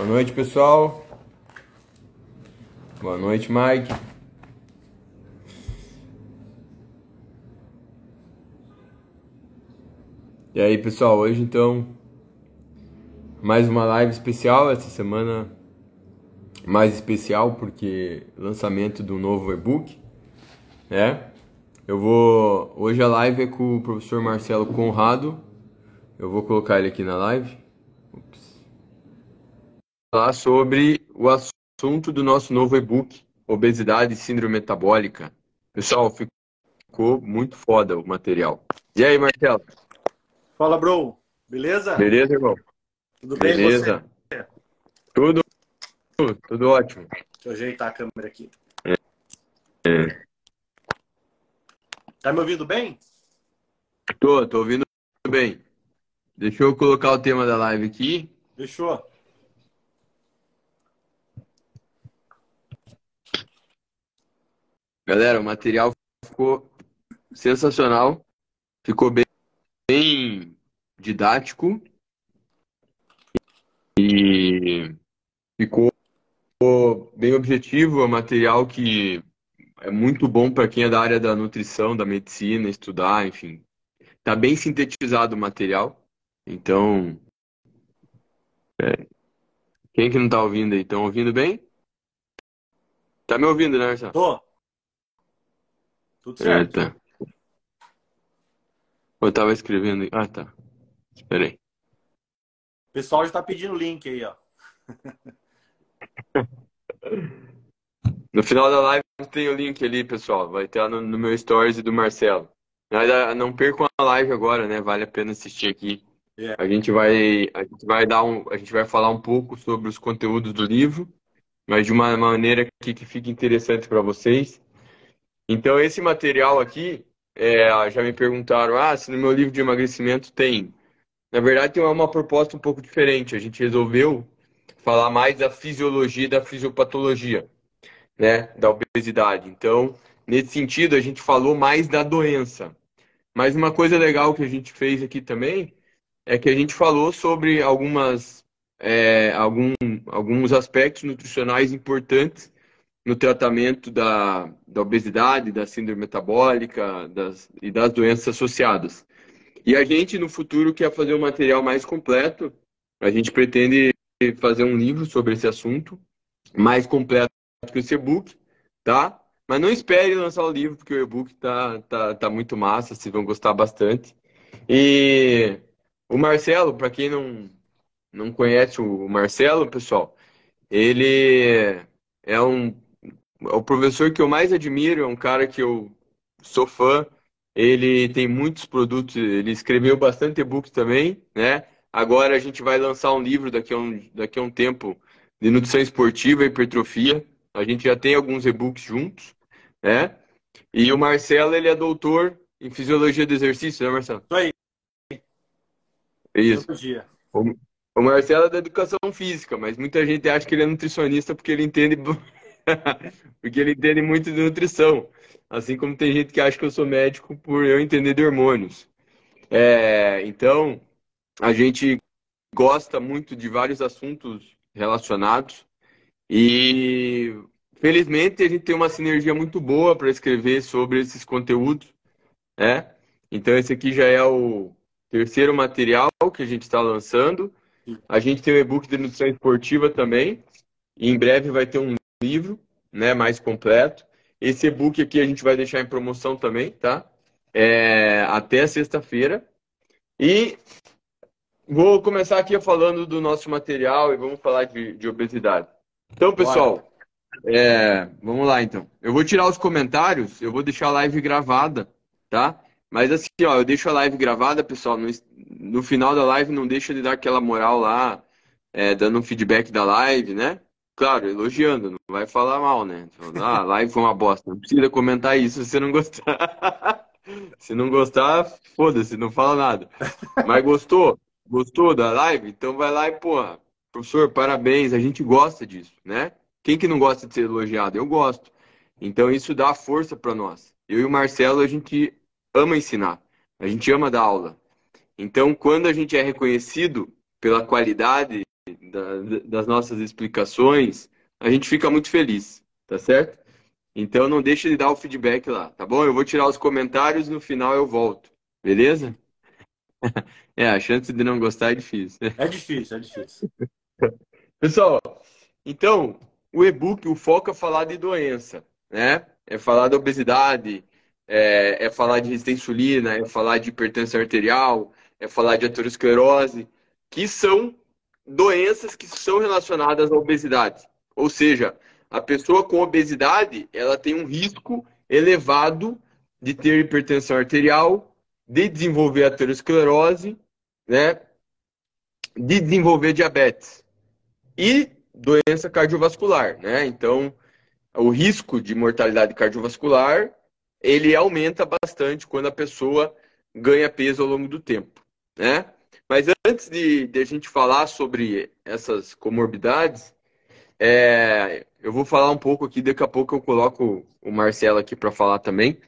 Boa noite, pessoal. Boa noite, Mike. E aí, pessoal, hoje então mais uma live especial essa semana mais especial porque lançamento do novo e-book, né? Eu vou hoje a live é com o professor Marcelo Conrado. Eu vou colocar ele aqui na live. Falar sobre o assunto do nosso novo e-book, obesidade e síndrome metabólica. Pessoal, ficou muito foda o material. E aí, Marcelo? Fala, bro. Beleza? Beleza, irmão? Tudo bem Beleza. você? Tudo, tudo ótimo. Deixa eu ajeitar a câmera aqui. É. Tá me ouvindo bem? Tô, tô ouvindo bem. Deixa eu colocar o tema da live aqui. Fechou. Galera, o material ficou sensacional. Ficou bem, bem didático. E ficou bem objetivo. É um material que é muito bom para quem é da área da nutrição, da medicina, estudar, enfim. Tá bem sintetizado o material. Então, é, quem que não tá ouvindo aí? Estão ouvindo bem? Tá me ouvindo, né, Marcelo? Tô. Tudo É, certo. tá. Eu tava escrevendo. Ah, tá. Espera aí. O pessoal já tá pedindo link aí, ó. No final da live tem o link ali, pessoal. Vai estar no, no meu stories e do Marcelo. Ah, Não percam a live agora, né? Vale a pena assistir aqui. É. A gente vai, a gente vai dar um, a gente vai falar um pouco sobre os conteúdos do livro, mas de uma maneira que, que fique interessante para vocês. Então, esse material aqui, é, já me perguntaram, ah, se no meu livro de emagrecimento tem. Na verdade, tem uma, proposta um pouco diferente. A gente resolveu falar mais da fisiologia e da fisiopatologia, né, da obesidade. Então, nesse sentido, a gente falou mais da doença. Mas uma coisa legal que a gente fez aqui também é que a gente falou sobre algumas, é, algum, alguns aspectos nutricionais importantes no tratamento da, da obesidade, da síndrome metabólica das, e das doenças associadas. E a gente, no futuro, quer fazer um material mais completo. A gente pretende fazer um livro sobre esse assunto, mais completo que esse e-book, tá? Mas não espere lançar o livro, porque o e-book tá, tá, tá muito massa, vocês vão gostar bastante. E o Marcelo, para quem não, não conhece o Marcelo, pessoal, ele é um o professor que eu mais admiro, é um cara que eu sou fã. Ele tem muitos produtos, ele escreveu bastante e-books também, né? Agora a gente vai lançar um livro daqui a um, daqui a um tempo de nutrição esportiva e hipertrofia. A gente já tem alguns e-books juntos, né? E o Marcelo, ele é doutor em fisiologia do exercício, né, Marcelo? Isso aí. Isso. O Marcelo é da educação física, mas muita gente acha que ele é nutricionista porque ele entende porque ele entende muito de nutrição. Assim como tem gente que acha que eu sou médico por eu entender de hormônios. É, então, a gente gosta muito de vários assuntos relacionados e felizmente a gente tem uma sinergia muito boa para escrever sobre esses conteúdos, né? Então esse aqui já é o terceiro material que a gente está lançando. A gente tem o e-book de nutrição esportiva também. E em breve vai ter um livro, né, mais completo. Esse e-book aqui a gente vai deixar em promoção também, tá? É, até sexta-feira. E vou começar aqui falando do nosso material e vamos falar de, de obesidade. Então, pessoal, é, vamos lá então. Eu vou tirar os comentários, eu vou deixar a live gravada, tá? Mas assim, ó, eu deixo a live gravada, pessoal. No, no final da live, não deixa de dar aquela moral lá, é, dando um feedback da live, né? Claro, elogiando, não vai falar mal, né? Ah, a live foi uma bosta. Não precisa comentar isso se não gostar. se não gostar, foda-se, não fala nada. Mas gostou? Gostou da live? Então vai lá e, porra, professor, parabéns, a gente gosta disso, né? Quem que não gosta de ser elogiado? Eu gosto. Então isso dá força para nós. Eu e o Marcelo, a gente ama ensinar. A gente ama dar aula. Então, quando a gente é reconhecido pela qualidade da, das nossas explicações, a gente fica muito feliz, tá certo? Então não deixe de dar o feedback lá, tá bom? Eu vou tirar os comentários no final eu volto, beleza? É, a chance de não gostar é difícil. É difícil, é difícil. Pessoal, então, o e-book, o foco é falar de doença, né? É falar da obesidade, é, é falar de resistência à insulina, é falar de hipertensão arterial, é falar de aterosclerose, que são doenças que são relacionadas à obesidade. Ou seja, a pessoa com obesidade, ela tem um risco elevado de ter hipertensão arterial, de desenvolver aterosclerose, né? De desenvolver diabetes e doença cardiovascular, né? Então, o risco de mortalidade cardiovascular ele aumenta bastante quando a pessoa ganha peso ao longo do tempo, né? Mas antes de, de a gente falar sobre essas comorbidades, é, eu vou falar um pouco aqui, daqui a pouco eu coloco o Marcelo aqui para falar também.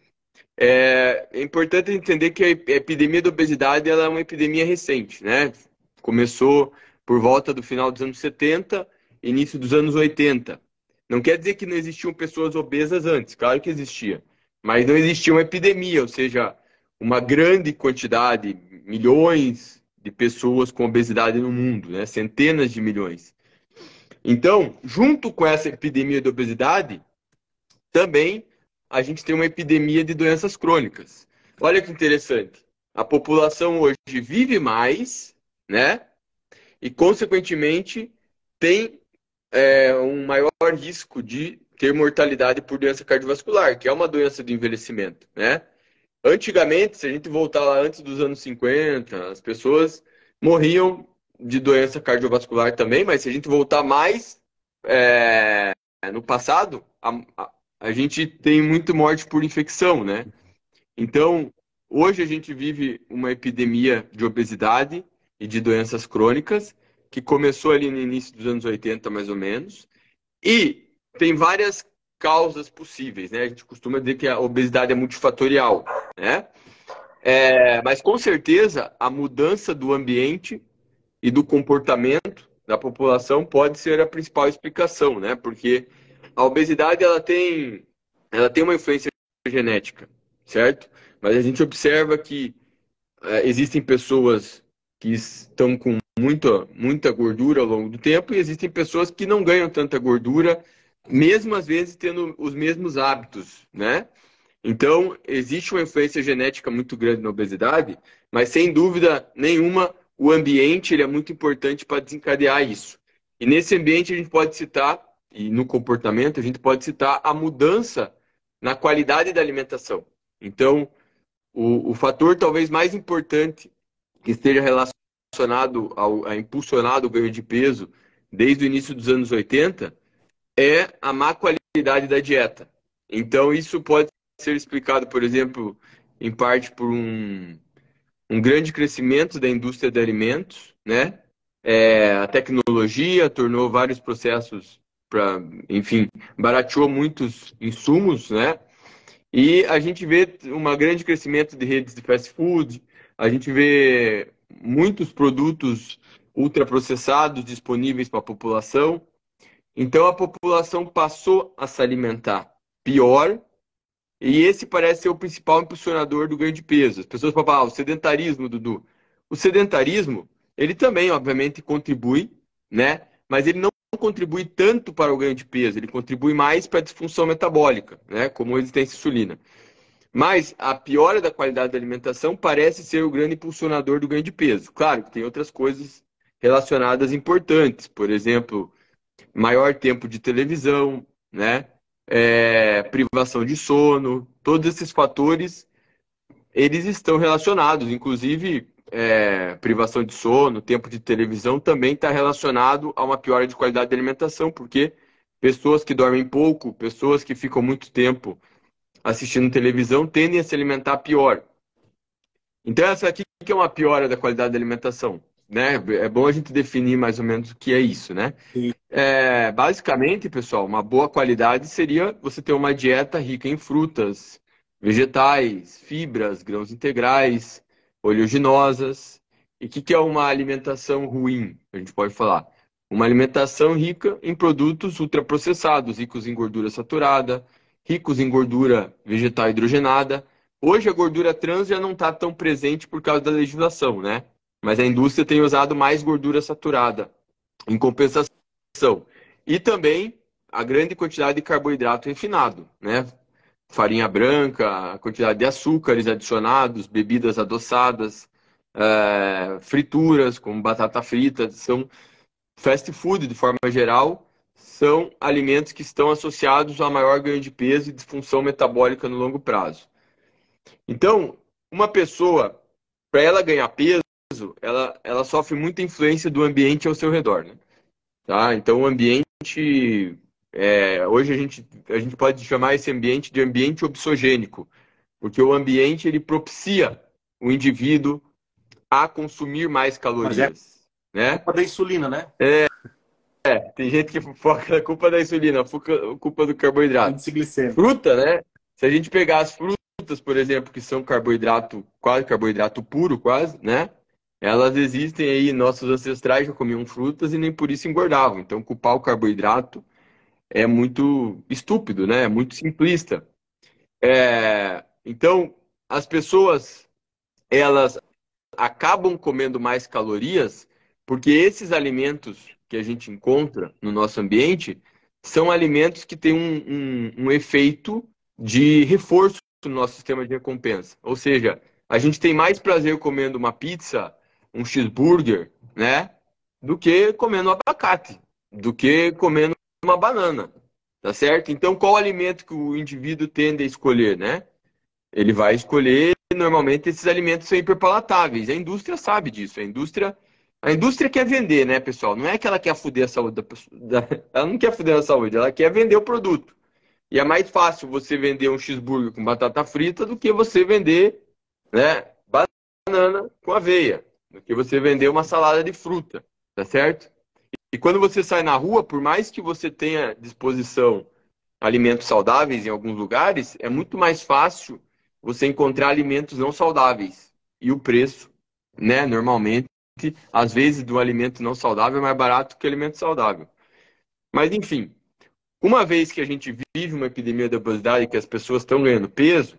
É, é, importante entender que a epidemia da obesidade ela é uma epidemia recente, né? Começou por volta do final dos anos 70, início dos anos 80. Não quer dizer que não existiam pessoas obesas antes, claro que existia. Mas não existia uma epidemia, ou seja, uma grande quantidade, milhões de pessoas com obesidade no mundo, né? centenas de milhões. Então, junto com essa epidemia de obesidade, também a gente tem uma epidemia de doenças crônicas. Olha que interessante. A população hoje vive mais, né? E, consequentemente, tem é, um maior risco de ter mortalidade por doença cardiovascular, que é uma doença do envelhecimento, né? Antigamente, se a gente voltar lá antes dos anos 50, as pessoas morriam de doença cardiovascular também, mas se a gente voltar mais é, no passado, a, a, a gente tem muito morte por infecção, né? Então, hoje a gente vive uma epidemia de obesidade e de doenças crônicas, que começou ali no início dos anos 80, mais ou menos, e tem várias causas possíveis, né? A gente costuma dizer que a obesidade é multifatorial, né? É, mas com certeza a mudança do ambiente e do comportamento da população pode ser a principal explicação, né? Porque a obesidade ela tem, ela tem uma influência genética, certo? Mas a gente observa que é, existem pessoas que estão com muita, muita gordura ao longo do tempo e existem pessoas que não ganham tanta gordura mesmo às vezes tendo os mesmos hábitos, né? Então, existe uma influência genética muito grande na obesidade, mas sem dúvida nenhuma, o ambiente ele é muito importante para desencadear isso. E nesse ambiente a gente pode citar, e no comportamento, a gente pode citar a mudança na qualidade da alimentação. Então, o, o fator talvez mais importante que esteja relacionado ao, a impulsionado o ganho de peso desde o início dos anos 80 é a má qualidade da dieta. Então, isso pode ser explicado, por exemplo, em parte por um, um grande crescimento da indústria de alimentos, né? É, a tecnologia tornou vários processos para, enfim, barateou muitos insumos, né? E a gente vê um grande crescimento de redes de fast food, a gente vê muitos produtos ultraprocessados disponíveis para a população. Então a população passou a se alimentar pior e esse parece ser o principal impulsionador do ganho de peso. As pessoas falam, ah, o sedentarismo, Dudu. O sedentarismo, ele também, obviamente, contribui, né? Mas ele não contribui tanto para o ganho de peso, ele contribui mais para a disfunção metabólica, né? Como resistência à insulina. Mas a piora da qualidade da alimentação parece ser o grande impulsionador do ganho de peso. Claro que tem outras coisas relacionadas importantes, por exemplo, maior tempo de televisão, né? É, privação de sono, todos esses fatores eles estão relacionados, inclusive é, privação de sono, tempo de televisão também está relacionado a uma piora de qualidade de alimentação, porque pessoas que dormem pouco, pessoas que ficam muito tempo assistindo televisão tendem a se alimentar pior. Então essa aqui que é uma piora da qualidade da alimentação né? É bom a gente definir mais ou menos o que é isso, né? É, basicamente, pessoal, uma boa qualidade seria você ter uma dieta rica em frutas, vegetais, fibras, grãos integrais, oleaginosas. E o que, que é uma alimentação ruim? A gente pode falar. Uma alimentação rica em produtos ultraprocessados, ricos em gordura saturada, ricos em gordura vegetal hidrogenada. Hoje a gordura trans já não está tão presente por causa da legislação, né? Mas a indústria tem usado mais gordura saturada em compensação. E também a grande quantidade de carboidrato refinado, né? Farinha branca, quantidade de açúcares adicionados, bebidas adoçadas, é, frituras, como batata frita, são fast food de forma geral, são alimentos que estão associados a maior ganho de peso e disfunção metabólica no longo prazo. Então, uma pessoa, para ela ganhar peso, ela, ela sofre muita influência do ambiente ao seu redor. Né? Tá? Então, o ambiente. É, hoje a gente, a gente pode chamar esse ambiente de ambiente obsogênico, porque o ambiente ele propicia o indivíduo a consumir mais calorias. É né? culpa da insulina, né? É, é, tem gente que foca na culpa da insulina, culpa do carboidrato. Fruta, né? Se a gente pegar as frutas, por exemplo, que são carboidrato, quase carboidrato puro, quase, né? Elas existem aí, nossos ancestrais já comiam frutas e nem por isso engordavam. Então, culpar o carboidrato é muito estúpido, né? É muito simplista. É... Então, as pessoas, elas acabam comendo mais calorias porque esses alimentos que a gente encontra no nosso ambiente são alimentos que têm um, um, um efeito de reforço no nosso sistema de recompensa. Ou seja, a gente tem mais prazer comendo uma pizza, um cheeseburger, né? Do que comendo um abacate, do que comendo uma banana. Tá certo? Então, qual alimento que o indivíduo tende a escolher, né? Ele vai escolher, normalmente, esses alimentos são hiperpalatáveis. A indústria sabe disso. A indústria a indústria quer vender, né, pessoal? Não é que ela quer foder a saúde da pessoa. Ela não quer foder a saúde, ela quer vender o produto. E é mais fácil você vender um cheeseburger com batata frita do que você vender né, banana com aveia, do que você vender uma salada de fruta, tá certo? E quando você sai na rua, por mais que você tenha disposição alimentos saudáveis em alguns lugares, é muito mais fácil você encontrar alimentos não saudáveis. E o preço, né, normalmente às vezes, do alimento não saudável é mais barato que o alimento saudável. Mas, enfim, uma vez que a gente vive uma epidemia da obesidade, que as pessoas estão ganhando peso,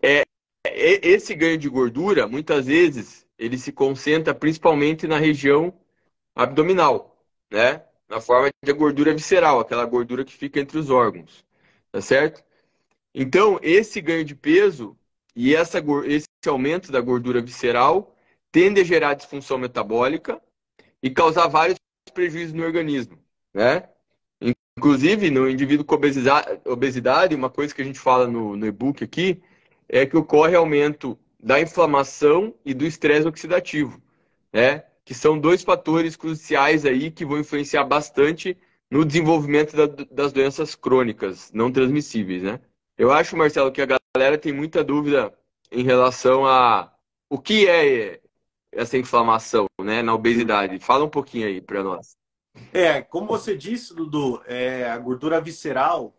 é, é, esse ganho de gordura, muitas vezes, ele se concentra principalmente na região abdominal, né? Na forma de gordura visceral, aquela gordura que fica entre os órgãos, tá certo? Então, esse ganho de peso e essa, esse aumento da gordura visceral tende a gerar disfunção metabólica e causar vários prejuízos no organismo, né? Inclusive, no indivíduo com obesidade, uma coisa que a gente fala no, no e-book aqui é que ocorre aumento da inflamação e do estresse oxidativo, né? Que são dois fatores cruciais aí que vão influenciar bastante no desenvolvimento da, das doenças crônicas não transmissíveis, né? Eu acho, Marcelo, que a galera tem muita dúvida em relação a o que é essa inflamação né, na obesidade? Fala um pouquinho aí para nós. É, como você disse, Dudu, é, a gordura visceral,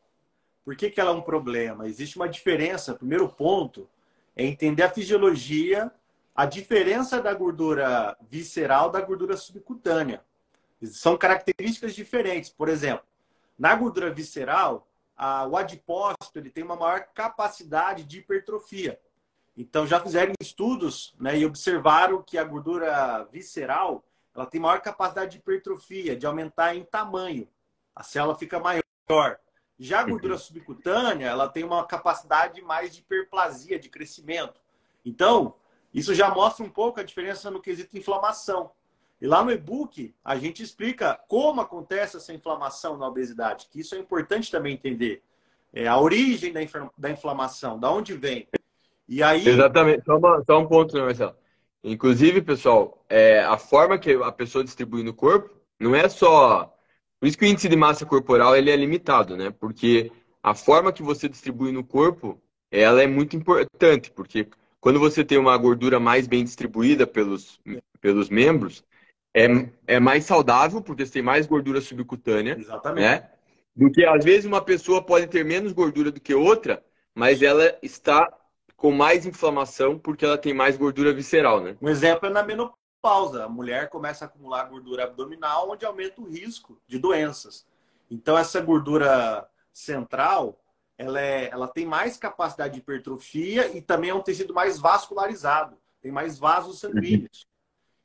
por que, que ela é um problema? Existe uma diferença. Primeiro ponto é entender a fisiologia, a diferença da gordura visceral da gordura subcutânea. São características diferentes. Por exemplo, na gordura visceral, a, o adipócito ele tem uma maior capacidade de hipertrofia. Então, já fizeram estudos né, e observaram que a gordura visceral ela tem maior capacidade de hipertrofia, de aumentar em tamanho. A célula fica maior. Já a uhum. gordura subcutânea, ela tem uma capacidade mais de hiperplasia, de crescimento. Então, isso já mostra um pouco a diferença no quesito inflamação. E lá no e-book, a gente explica como acontece essa inflamação na obesidade, que isso é importante também entender. É a origem da, inflamação, da onde vem. E aí... Exatamente. Só, uma, só um ponto, né, Marcelo? Inclusive, pessoal, é, a forma que a pessoa distribui no corpo não é só. Por isso que o índice de massa corporal ele é limitado, né? Porque a forma que você distribui no corpo ela é muito importante, porque quando você tem uma gordura mais bem distribuída pelos, pelos membros, é, é mais saudável, porque você tem mais gordura subcutânea. Exatamente. Né? Do que às vezes uma pessoa pode ter menos gordura do que outra, mas ela está com mais inflamação porque ela tem mais gordura visceral, né? Um exemplo é na menopausa. Menopausa. A mulher começa a acumular gordura abdominal, onde aumenta o risco de doenças. Então, essa gordura central, ela, é, ela tem mais capacidade de hipertrofia e também é um tecido mais vascularizado, tem mais vasos sanguíneos.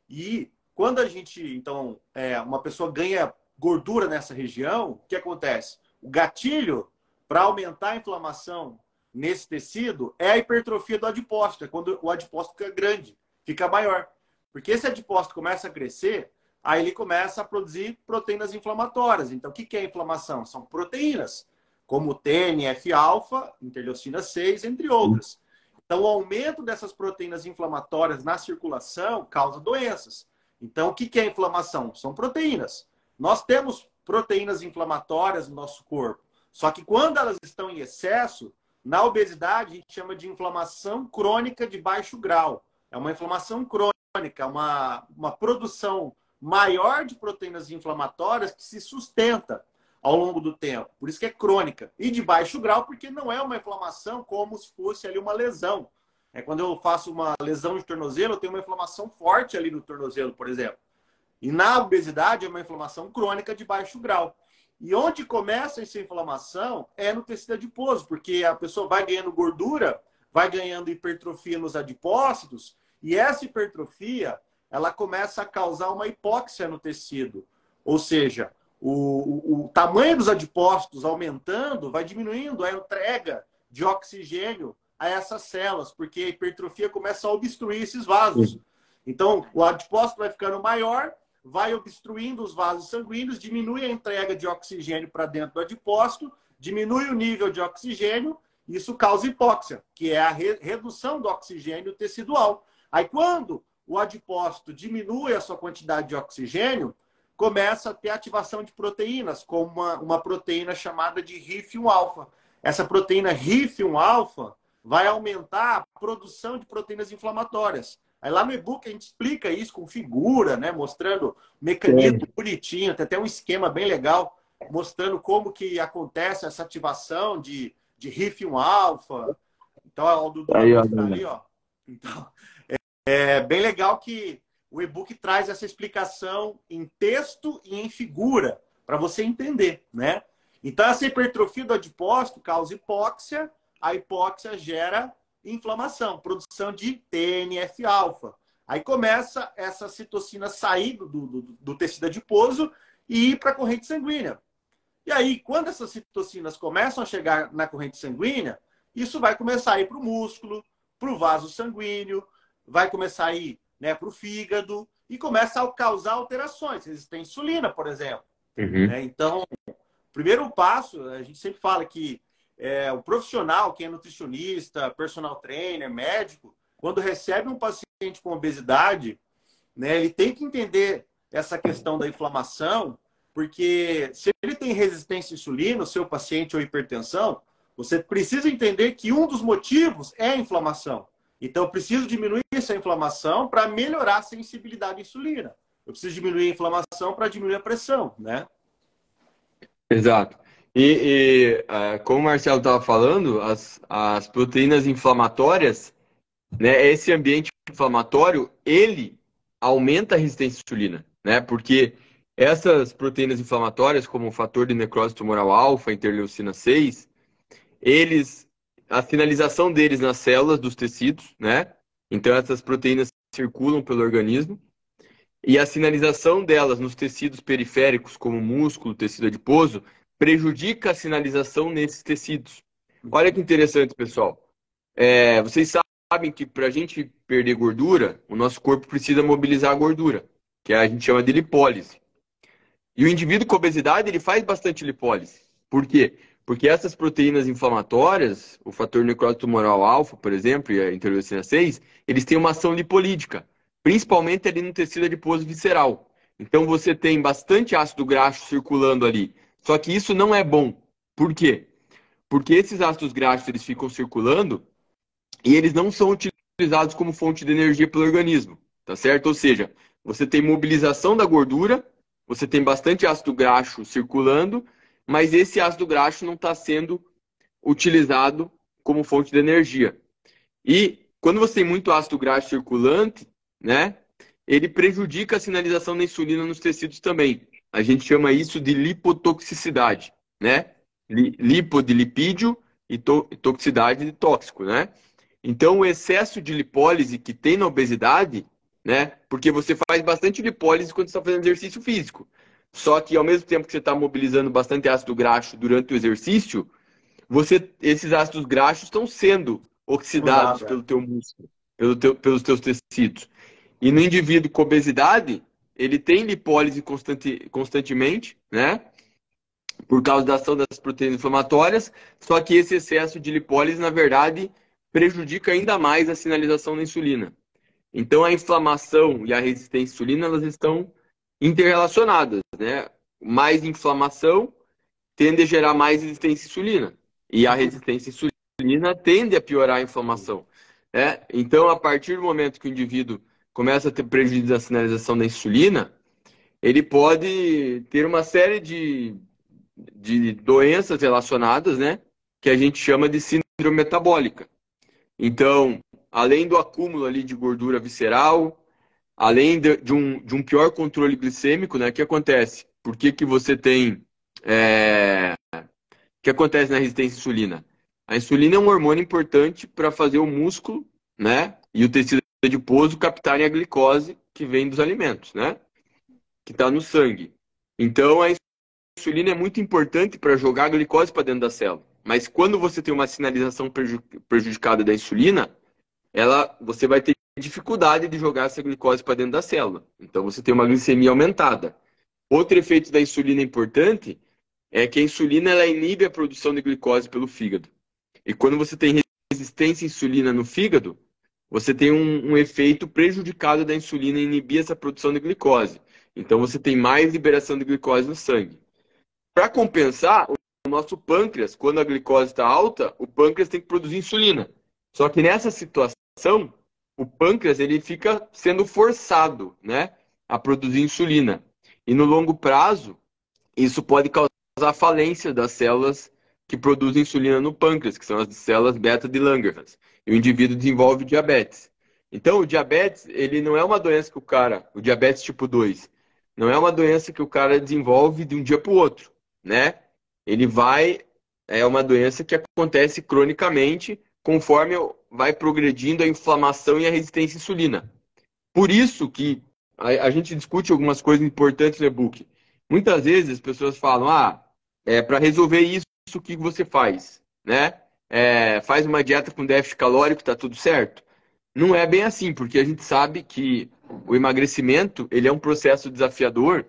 E quando a gente, então, é, uma pessoa ganha gordura nessa região, o que acontece? O gatilho para aumentar a inflamação nesse tecido é a hipertrofia do adipócito, é quando o adipócito fica grande, fica maior. Porque esse adipócito começa a crescer, aí ele começa a produzir proteínas inflamatórias. Então, o que é inflamação? São proteínas, como TNF-alfa, interleucina 6, entre outras. Então, o aumento dessas proteínas inflamatórias na circulação causa doenças. Então, o que é inflamação? São proteínas. Nós temos proteínas inflamatórias no nosso corpo. Só que quando elas estão em excesso, na obesidade, a gente chama de inflamação crônica de baixo grau. É uma inflamação crônica, uma, uma produção maior de proteínas inflamatórias que se sustenta ao longo do tempo. Por isso que é crônica. E de baixo grau, porque não é uma inflamação como se fosse ali uma lesão. É quando eu faço uma lesão de tornozelo, eu tenho uma inflamação forte ali no tornozelo, por exemplo. E na obesidade é uma inflamação crônica de baixo grau. E onde começa essa inflamação é no tecido adiposo, porque a pessoa vai ganhando gordura, vai ganhando hipertrofia nos adipócitos, e essa hipertrofia ela começa a causar uma hipóxia no tecido. Ou seja, o, o, o tamanho dos adipócitos aumentando vai diminuindo a entrega de oxigênio a essas células, porque a hipertrofia começa a obstruir esses vasos. Então, o adipócito vai ficando maior, vai obstruindo os vasos sanguíneos, diminui a entrega de oxigênio para dentro do adipócito, diminui o nível de oxigênio, isso causa hipóxia, que é a re redução do oxigênio tecidual. Aí, quando o adipócito diminui a sua quantidade de oxigênio, começa a ter ativação de proteínas, como uma, uma proteína chamada de RIF1-alfa. Essa proteína RIF1-alfa vai aumentar a produção de proteínas inflamatórias. Aí lá no e-book a gente explica isso com figura, né? Mostrando mecanismo Sim. bonitinho, tem até um esquema bem legal, mostrando como que acontece essa ativação de, de RIF1-alfa. Então, o do, do aí, ó, tá ali, ó. Então, é bem legal que o e-book traz essa explicação em texto e em figura para você entender, né? Então, essa hipertrofia do adipócito causa hipóxia, a hipóxia gera inflamação, produção de TNF-alfa. Aí começa essa citocina sair do, do, do tecido adiposo e ir para a corrente sanguínea. E aí, quando essas citocinas começam a chegar na corrente sanguínea, isso vai começar a ir para o músculo, para o vaso sanguíneo, vai começar a ir né, para o fígado e começa a causar alterações, resistência à insulina, por exemplo. Uhum. É, então, primeiro passo, a gente sempre fala que é, o profissional, quem é nutricionista, personal trainer, médico, quando recebe um paciente com obesidade, né, ele tem que entender essa questão da inflamação, porque se ele tem resistência à insulina, o seu paciente ou hipertensão, você precisa entender que um dos motivos é a inflamação. Então, eu preciso diminuir essa inflamação para melhorar a sensibilidade à insulina. Eu preciso diminuir a inflamação para diminuir a pressão, né? Exato. E, e uh, como o Marcelo estava falando, as, as proteínas inflamatórias, né, esse ambiente inflamatório, ele aumenta a resistência à insulina, né? Porque essas proteínas inflamatórias, como o fator de necrose tumoral alfa, interleucina 6, eles a finalização deles nas células dos tecidos, né? Então essas proteínas circulam pelo organismo e a sinalização delas nos tecidos periféricos, como músculo, tecido adiposo, prejudica a sinalização nesses tecidos. Olha que interessante, pessoal. É, vocês sabem que para a gente perder gordura, o nosso corpo precisa mobilizar a gordura, que a gente chama de lipólise. E o indivíduo com obesidade ele faz bastante lipólise. Por quê? Porque essas proteínas inflamatórias, o fator necrose tumoral alfa, por exemplo, e a interleucina 6, eles têm uma ação lipolítica, principalmente ali no tecido adiposo visceral. Então você tem bastante ácido graxo circulando ali. Só que isso não é bom. Por quê? Porque esses ácidos graxos eles ficam circulando e eles não são utilizados como fonte de energia pelo organismo, tá certo? Ou seja, você tem mobilização da gordura, você tem bastante ácido graxo circulando, mas esse ácido graxo não está sendo utilizado como fonte de energia. E quando você tem muito ácido graxo circulante, né, ele prejudica a sinalização da insulina nos tecidos também. A gente chama isso de lipotoxicidade, né? Lipo de lipídio e toxicidade de tóxico, né? Então, o excesso de lipólise que tem na obesidade, né? Porque você faz bastante lipólise quando está fazendo exercício físico. Só que ao mesmo tempo que você está mobilizando bastante ácido graxo durante o exercício, você, esses ácidos graxos estão sendo oxidados Usado, pelo é. teu músculo, pelo teu, pelos teus tecidos. E no indivíduo com obesidade, ele tem lipólise constante, constantemente, né? Por causa da ação das proteínas inflamatórias, só que esse excesso de lipólise, na verdade, prejudica ainda mais a sinalização da insulina. Então, a inflamação e a resistência à insulina, elas estão interrelacionadas, né? Mais inflamação tende a gerar mais resistência à insulina. E a resistência à insulina tende a piorar a inflamação. Né? Então, a partir do momento que o indivíduo começa a ter prejuízo da sinalização da insulina, ele pode ter uma série de, de doenças relacionadas, né? Que a gente chama de síndrome metabólica. Então, além do acúmulo ali de gordura visceral, além de, de um, de um pior controle glicêmico, né? O que acontece? Por que, que você tem é, que acontece na resistência à insulina? A insulina é um hormônio importante para fazer o músculo, né, e o tecido adiposo captarem a glicose que vem dos alimentos, né, que está no sangue. Então a insulina é muito importante para jogar a glicose para dentro da célula. Mas quando você tem uma sinalização prejudicada da insulina, ela, você vai ter dificuldade de jogar essa glicose para dentro da célula. Então você tem uma glicemia aumentada. Outro efeito da insulina importante é que a insulina ela inibe a produção de glicose pelo fígado. E quando você tem resistência à insulina no fígado, você tem um, um efeito prejudicado da insulina inibir essa produção de glicose. Então você tem mais liberação de glicose no sangue. Para compensar, o nosso pâncreas, quando a glicose está alta, o pâncreas tem que produzir insulina. Só que nessa situação, o pâncreas ele fica sendo forçado né, a produzir insulina. E no longo prazo, isso pode causar falência das células que produzem insulina no pâncreas, que são as células beta de Langerhans. E o indivíduo desenvolve diabetes. Então, o diabetes, ele não é uma doença que o cara, o diabetes tipo 2, não é uma doença que o cara desenvolve de um dia para o outro, né? Ele vai, é uma doença que acontece cronicamente conforme vai progredindo a inflamação e a resistência à insulina. Por isso que a, a gente discute algumas coisas importantes no e-book. Muitas vezes as pessoas falam, ah, é, para resolver isso, o que você faz? Né? É, faz uma dieta com déficit calórico, está tudo certo? Não é bem assim, porque a gente sabe que o emagrecimento ele é um processo desafiador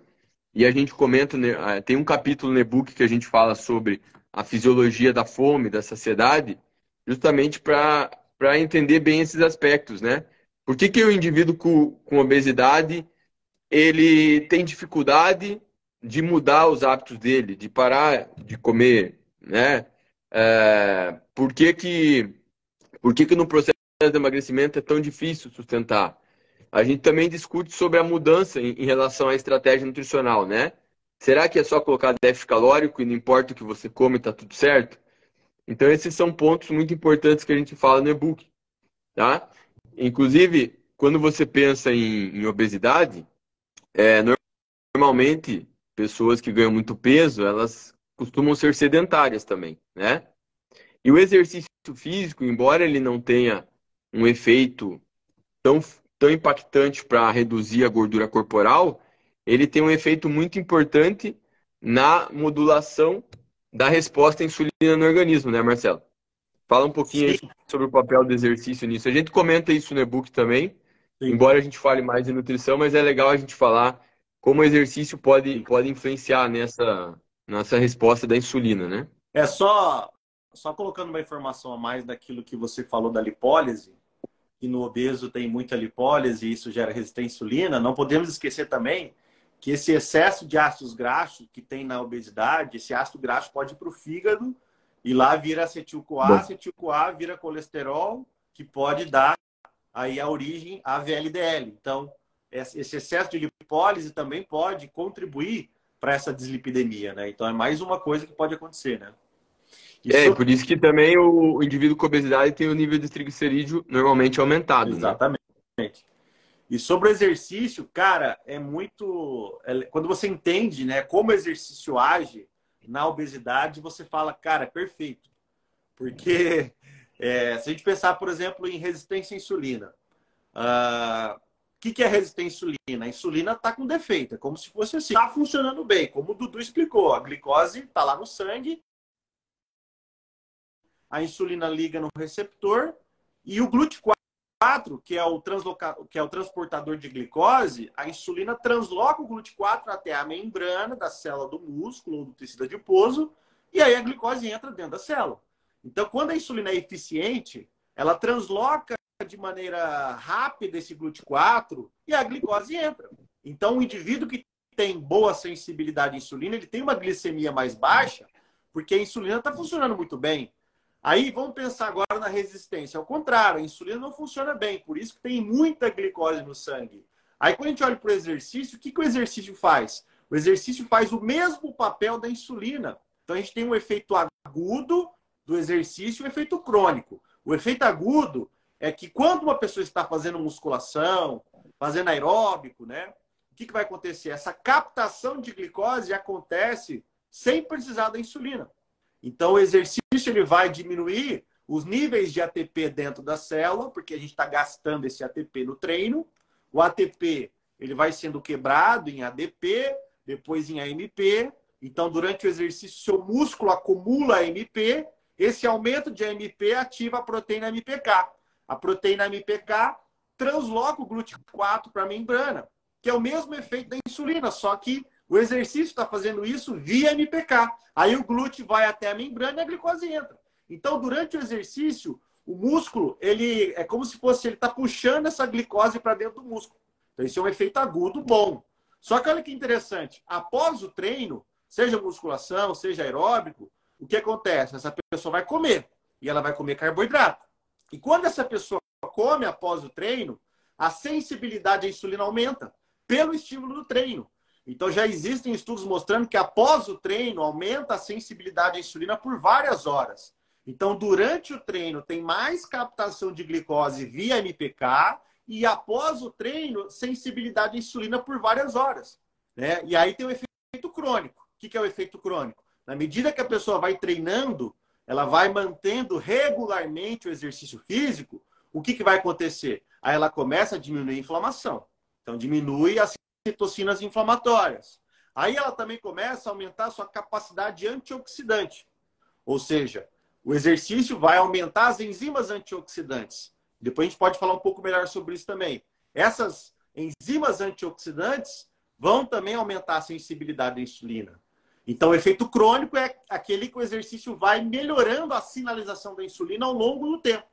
e a gente comenta, né, ah, tem um capítulo no e-book que a gente fala sobre a fisiologia da fome, da saciedade, justamente para entender bem esses aspectos, né? Por que, que o indivíduo com, com obesidade ele tem dificuldade de mudar os hábitos dele, de parar de comer, né? É, por que que, por que que no processo de emagrecimento é tão difícil sustentar? A gente também discute sobre a mudança em, em relação à estratégia nutricional, né? Será que é só colocar déficit calórico e não importa o que você come, está tudo certo? Então, esses são pontos muito importantes que a gente fala no e-book, tá? Inclusive, quando você pensa em, em obesidade, é, normalmente pessoas que ganham muito peso, elas costumam ser sedentárias também, né? E o exercício físico, embora ele não tenha um efeito tão, tão impactante para reduzir a gordura corporal, ele tem um efeito muito importante na modulação da resposta à insulina no organismo, né, Marcelo? Fala um pouquinho sobre o papel do exercício nisso. A gente comenta isso no e-book também, Sim. embora a gente fale mais de nutrição, mas é legal a gente falar como o exercício pode, pode influenciar nessa, nessa resposta da insulina, né? É só, só colocando uma informação a mais daquilo que você falou da lipólise, que no obeso tem muita lipólise e isso gera resistência à insulina, não podemos esquecer também que esse excesso de ácidos graxos que tem na obesidade, esse ácido graxo pode ir para o fígado e lá vira acetil-CoA, acetil-CoA vira colesterol, que pode dar aí a origem à VLDL. Então, esse excesso de lipólise também pode contribuir para essa dislipidemia, né? Então é mais uma coisa que pode acontecer, né? Isso... É, por isso que também o indivíduo com obesidade tem o nível de triglicerídeo normalmente aumentado. Né? Exatamente. Né? E sobre o exercício, cara, é muito. É, quando você entende né, como o exercício age na obesidade, você fala, cara, perfeito. Porque é, se a gente pensar, por exemplo, em resistência à insulina, uh, o que, que é resistência à insulina? A insulina está com defeito, é como se fosse assim, está funcionando bem, como o Dudu explicou, a glicose está lá no sangue, a insulina liga no receptor e o GLUT4, que é o, transloca... que é o transportador de glicose, a insulina transloca o GLUT4 até a membrana da célula do músculo ou do tecido adiposo e aí a glicose entra dentro da célula. Então, quando a insulina é eficiente, ela transloca de maneira rápida esse GLUT4 e a glicose entra. Então, o indivíduo que tem boa sensibilidade à insulina, ele tem uma glicemia mais baixa, porque a insulina está funcionando muito bem. Aí vamos pensar agora na resistência. Ao contrário, a insulina não funciona bem, por isso que tem muita glicose no sangue. Aí quando a gente olha para o exercício, o que, que o exercício faz? O exercício faz o mesmo papel da insulina. Então a gente tem um efeito agudo do exercício e um efeito crônico. O efeito agudo é que quando uma pessoa está fazendo musculação, fazendo aeróbico, né? O que, que vai acontecer? Essa captação de glicose acontece sem precisar da insulina. Então, o exercício ele vai diminuir os níveis de ATP dentro da célula, porque a gente está gastando esse ATP no treino. O ATP ele vai sendo quebrado em ADP, depois em AMP. Então, durante o exercício, seu músculo acumula AMP. Esse aumento de AMP ativa a proteína MPK. A proteína MPK transloca o GLUT4 para a membrana, que é o mesmo efeito da insulina, só que o exercício está fazendo isso via MPK. Aí o glúteo vai até a membrana e a glicose entra. Então, durante o exercício, o músculo, ele é como se fosse ele está puxando essa glicose para dentro do músculo. Então, isso é um efeito agudo bom. Só que olha que interessante, após o treino, seja musculação, seja aeróbico, o que acontece? Essa pessoa vai comer e ela vai comer carboidrato. E quando essa pessoa come após o treino, a sensibilidade à insulina aumenta pelo estímulo do treino. Então já existem estudos mostrando que após o treino aumenta a sensibilidade à insulina por várias horas. Então, durante o treino tem mais captação de glicose via MPK e após o treino, sensibilidade à insulina por várias horas. Né? E aí tem o efeito crônico. O que é o efeito crônico? Na medida que a pessoa vai treinando, ela vai mantendo regularmente o exercício físico, o que, que vai acontecer? Aí ela começa a diminuir a inflamação. Então, diminui a citocinas inflamatórias. Aí ela também começa a aumentar a sua capacidade antioxidante. Ou seja, o exercício vai aumentar as enzimas antioxidantes. Depois a gente pode falar um pouco melhor sobre isso também. Essas enzimas antioxidantes vão também aumentar a sensibilidade à insulina. Então, o efeito crônico é aquele que o exercício vai melhorando a sinalização da insulina ao longo do tempo.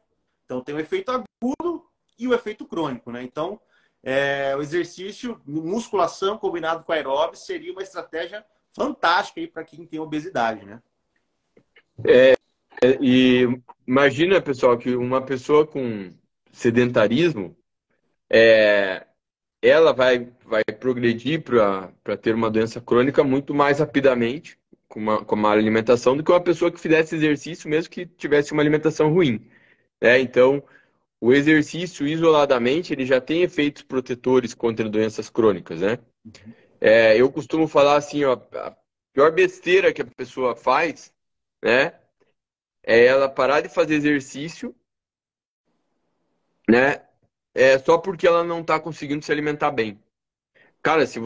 Então, tem o efeito agudo e o efeito crônico, né? Então, é, o exercício, musculação combinado com aeróbio seria uma estratégia fantástica para quem tem obesidade, né? É, é, e imagina, pessoal, que uma pessoa com sedentarismo, é, ela vai, vai progredir para ter uma doença crônica muito mais rapidamente com uma, com uma alimentação do que uma pessoa que fizesse exercício mesmo que tivesse uma alimentação ruim. É, então, o exercício isoladamente ele já tem efeitos protetores contra doenças crônicas, né? Uhum. É, eu costumo falar assim, ó, a pior besteira que a pessoa faz, né, é ela parar de fazer exercício, né, é só porque ela não está conseguindo se alimentar bem. Cara, se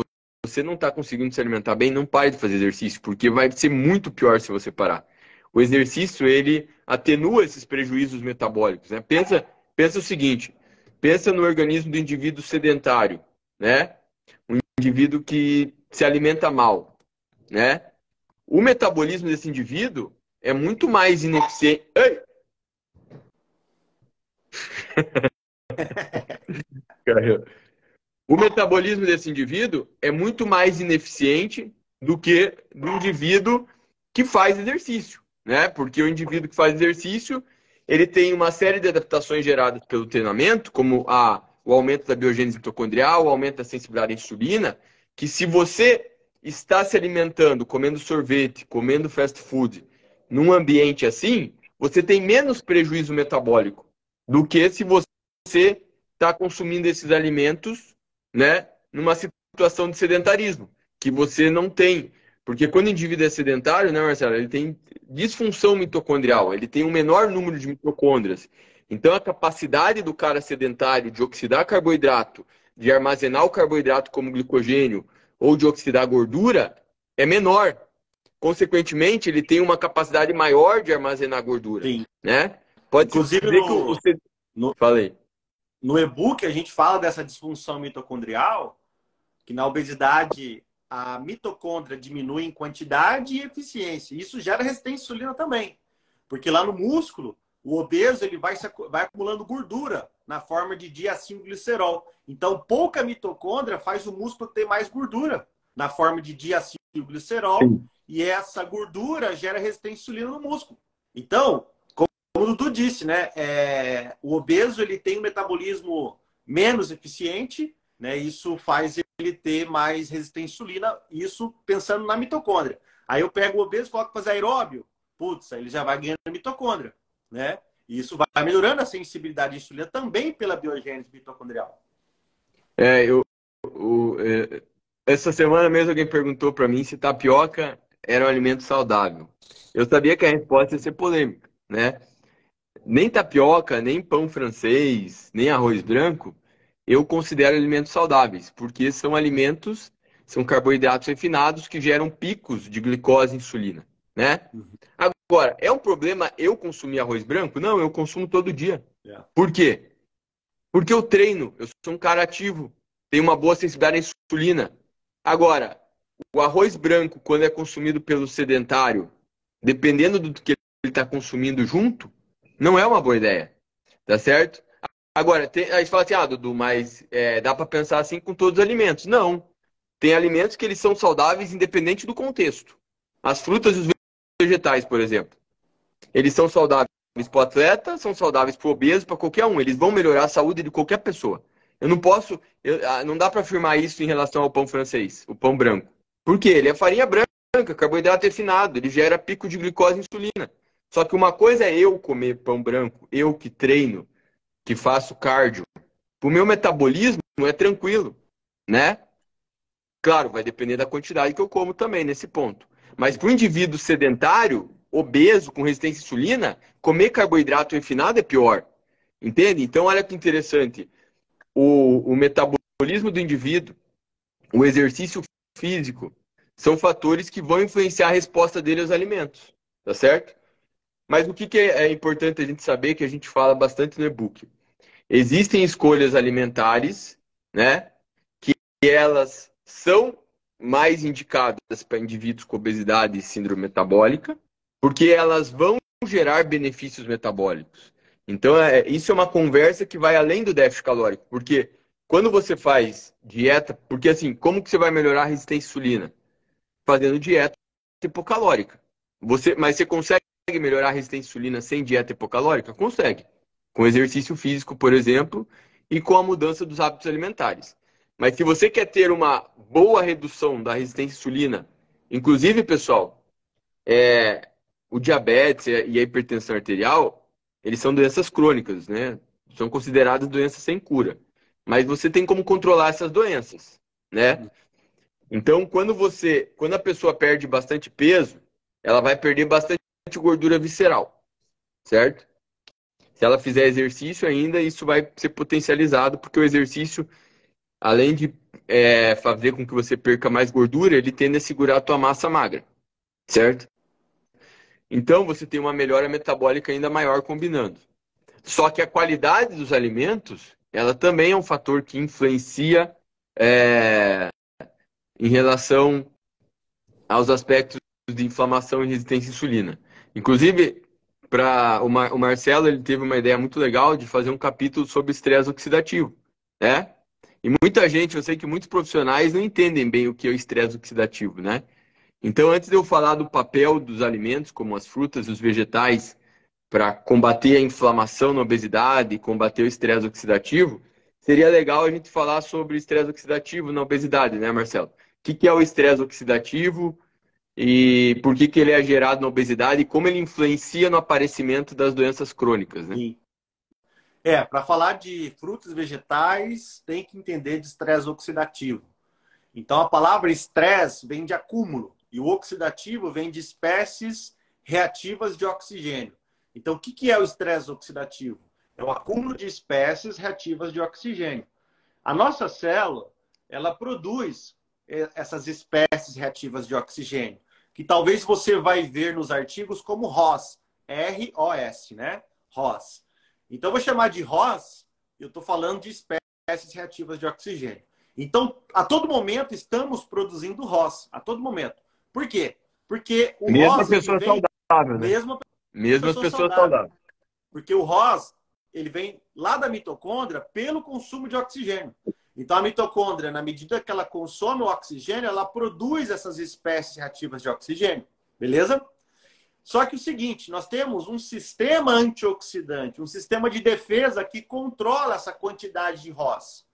você não está conseguindo se alimentar bem, não pare de fazer exercício, porque vai ser muito pior se você parar. O exercício ele atenua esses prejuízos metabólicos, né? Pensa Pensa o seguinte: pensa no organismo do indivíduo sedentário, né? Um indivíduo que se alimenta mal, né? O metabolismo desse indivíduo é muito mais ineficiente. Ei! o metabolismo desse indivíduo é muito mais ineficiente do que do indivíduo que faz exercício, né? Porque o indivíduo que faz exercício ele tem uma série de adaptações geradas pelo treinamento, como a, o aumento da biogênese mitocondrial, o aumento da sensibilidade à insulina, que se você está se alimentando, comendo sorvete, comendo fast food, num ambiente assim, você tem menos prejuízo metabólico do que se você está consumindo esses alimentos, né, numa situação de sedentarismo, que você não tem. Porque quando o indivíduo é sedentário, né, Marcelo, ele tem disfunção mitocondrial, ele tem um menor número de mitocôndrias. Então, a capacidade do cara sedentário de oxidar carboidrato, de armazenar o carboidrato como glicogênio ou de oxidar gordura é menor. Consequentemente, ele tem uma capacidade maior de armazenar gordura. Sim. Né? Pode Inclusive, no, que você... no, Falei. No e-book, a gente fala dessa disfunção mitocondrial, que na obesidade a mitocôndria diminui em quantidade e eficiência. Isso gera resistência à insulina também. Porque lá no músculo, o obeso ele vai, vai acumulando gordura na forma de diacilglicerol. Então, pouca mitocôndria faz o músculo ter mais gordura na forma de diacilglicerol e essa gordura gera resistência à insulina no músculo. Então, como o Dudu disse, né, é, o obeso ele tem um metabolismo menos eficiente, né, isso faz ele ter mais resistência à insulina, isso pensando na mitocôndria. Aí eu pego o obeso, coloco fazer aeróbio, putz, ele já vai ganhando mitocôndria né? E isso vai melhorando a sensibilidade à insulina também pela biogênese mitocondrial. É, eu, eu, é, essa semana mesmo alguém perguntou para mim se tapioca era um alimento saudável. Eu sabia que a resposta ia ser polêmica, né? Nem tapioca, nem pão francês, nem arroz branco, eu considero alimentos saudáveis, porque são alimentos, são carboidratos refinados que geram picos de glicose e insulina, né? Uhum. Agora, é um problema eu consumir arroz branco? Não, eu consumo todo dia. Yeah. É. Por quê? Porque eu treino, eu sou um cara ativo, tenho uma boa sensibilidade à insulina. Agora, o arroz branco, quando é consumido pelo sedentário, dependendo do que ele está consumindo junto, não é uma boa ideia. Tá certo? Agora, tem, aí você fala assim, ah, Dudu, mas é, dá para pensar assim com todos os alimentos. Não. Tem alimentos que eles são saudáveis independente do contexto. As frutas e os vegetais, por exemplo. Eles são saudáveis para o atleta, são saudáveis para o obeso, para qualquer um. Eles vão melhorar a saúde de qualquer pessoa. Eu não posso, eu, ah, não dá para afirmar isso em relação ao pão francês, o pão branco. Por quê? Ele é farinha branca, carboidrato refinado, ele gera pico de glicose e insulina. Só que uma coisa é eu comer pão branco, eu que treino, que faço cardio. O meu metabolismo é tranquilo, né? Claro, vai depender da quantidade que eu como também nesse ponto. Mas para o indivíduo sedentário, obeso, com resistência à insulina, comer carboidrato refinado é pior. Entende? Então, olha que interessante. O, o metabolismo do indivíduo, o exercício físico, são fatores que vão influenciar a resposta dele aos alimentos. Tá certo? Mas o que, que é importante a gente saber, que a gente fala bastante no e-book? Existem escolhas alimentares, né? Que elas são mais indicadas para indivíduos com obesidade e síndrome metabólica, porque elas vão gerar benefícios metabólicos. Então, é, isso é uma conversa que vai além do déficit calórico, porque quando você faz dieta, porque assim, como que você vai melhorar a resistência à insulina? Fazendo dieta hipocalórica. Você, mas você consegue melhorar a resistência à insulina sem dieta hipocalórica? Consegue. Com exercício físico, por exemplo, e com a mudança dos hábitos alimentares. Mas se você quer ter uma boa redução da resistência à insulina, inclusive, pessoal, é, o diabetes e a hipertensão arterial, eles são doenças crônicas, né? São consideradas doenças sem cura. Mas você tem como controlar essas doenças, né? Então, quando você, quando a pessoa perde bastante peso, ela vai perder bastante gordura visceral, certo? Se ela fizer exercício ainda, isso vai ser potencializado, porque o exercício além de é, fazer com que você perca mais gordura, ele tende a segurar a tua massa magra, certo? Então você tem uma melhora metabólica ainda maior combinando. Só que a qualidade dos alimentos, ela também é um fator que influencia é, em relação aos aspectos de inflamação e resistência à insulina. Inclusive, para o, Mar o Marcelo, ele teve uma ideia muito legal de fazer um capítulo sobre estresse oxidativo, né? E muita gente, eu sei que muitos profissionais não entendem bem o que é o estresse oxidativo, né? Então, antes de eu falar do papel dos alimentos, como as frutas e os vegetais, para combater a inflamação na obesidade, combater o estresse oxidativo, seria legal a gente falar sobre estresse oxidativo na obesidade, né, Marcelo? O que é o estresse oxidativo e por que, que ele é gerado na obesidade e como ele influencia no aparecimento das doenças crônicas, né? Sim. É, para falar de frutos e vegetais, tem que entender de estresse oxidativo. Então, a palavra estresse vem de acúmulo e o oxidativo vem de espécies reativas de oxigênio. Então, o que é o estresse oxidativo? É o acúmulo de espécies reativas de oxigênio. A nossa célula, ela produz eh, essas espécies reativas de oxigênio, que talvez você vai ver nos artigos como ROS, R-O-S, né? ROS. Então, eu vou chamar de ROS, eu estou falando de espécies reativas de oxigênio. Então, a todo momento, estamos produzindo ROS, a todo momento. Por quê? Porque o mesmo ROS... pessoa vem, saudável, né? Mesmo, mesmo as pessoas saudáveis. Porque o ROS, ele vem lá da mitocôndria pelo consumo de oxigênio. Então, a mitocôndria, na medida que ela consome o oxigênio, ela produz essas espécies reativas de oxigênio. Beleza? Só que o seguinte, nós temos um sistema antioxidante, um sistema de defesa que controla essa quantidade de ROS.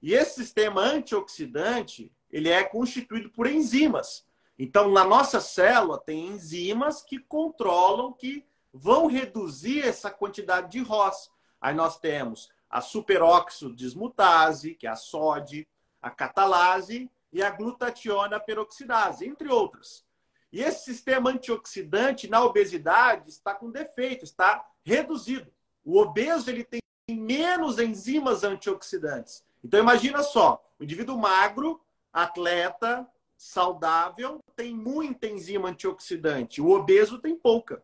E esse sistema antioxidante, ele é constituído por enzimas. Então, na nossa célula tem enzimas que controlam, que vão reduzir essa quantidade de ROS. Aí nós temos a superóxido dismutase, que é a SOD, a catalase e a glutationa peroxidase, entre outras. E esse sistema antioxidante na obesidade está com defeito, está reduzido. O obeso ele tem menos enzimas antioxidantes. Então imagina só, o indivíduo magro, atleta, saudável, tem muita enzima antioxidante. O obeso tem pouca.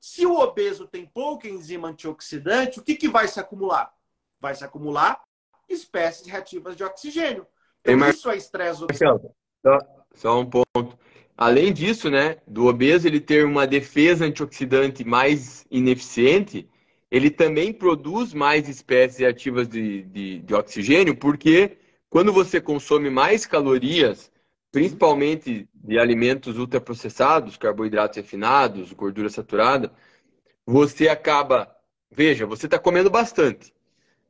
Se o obeso tem pouca enzima antioxidante, o que, que vai se acumular? Vai se acumular espécies reativas de oxigênio. Então, isso é estresse oxidativo. Só, só um ponto. Além disso, né, do obeso ele ter uma defesa antioxidante mais ineficiente, ele também produz mais espécies ativas de, de, de oxigênio, porque quando você consome mais calorias, principalmente de alimentos ultraprocessados, carboidratos refinados, gordura saturada, você acaba. Veja, você está comendo bastante.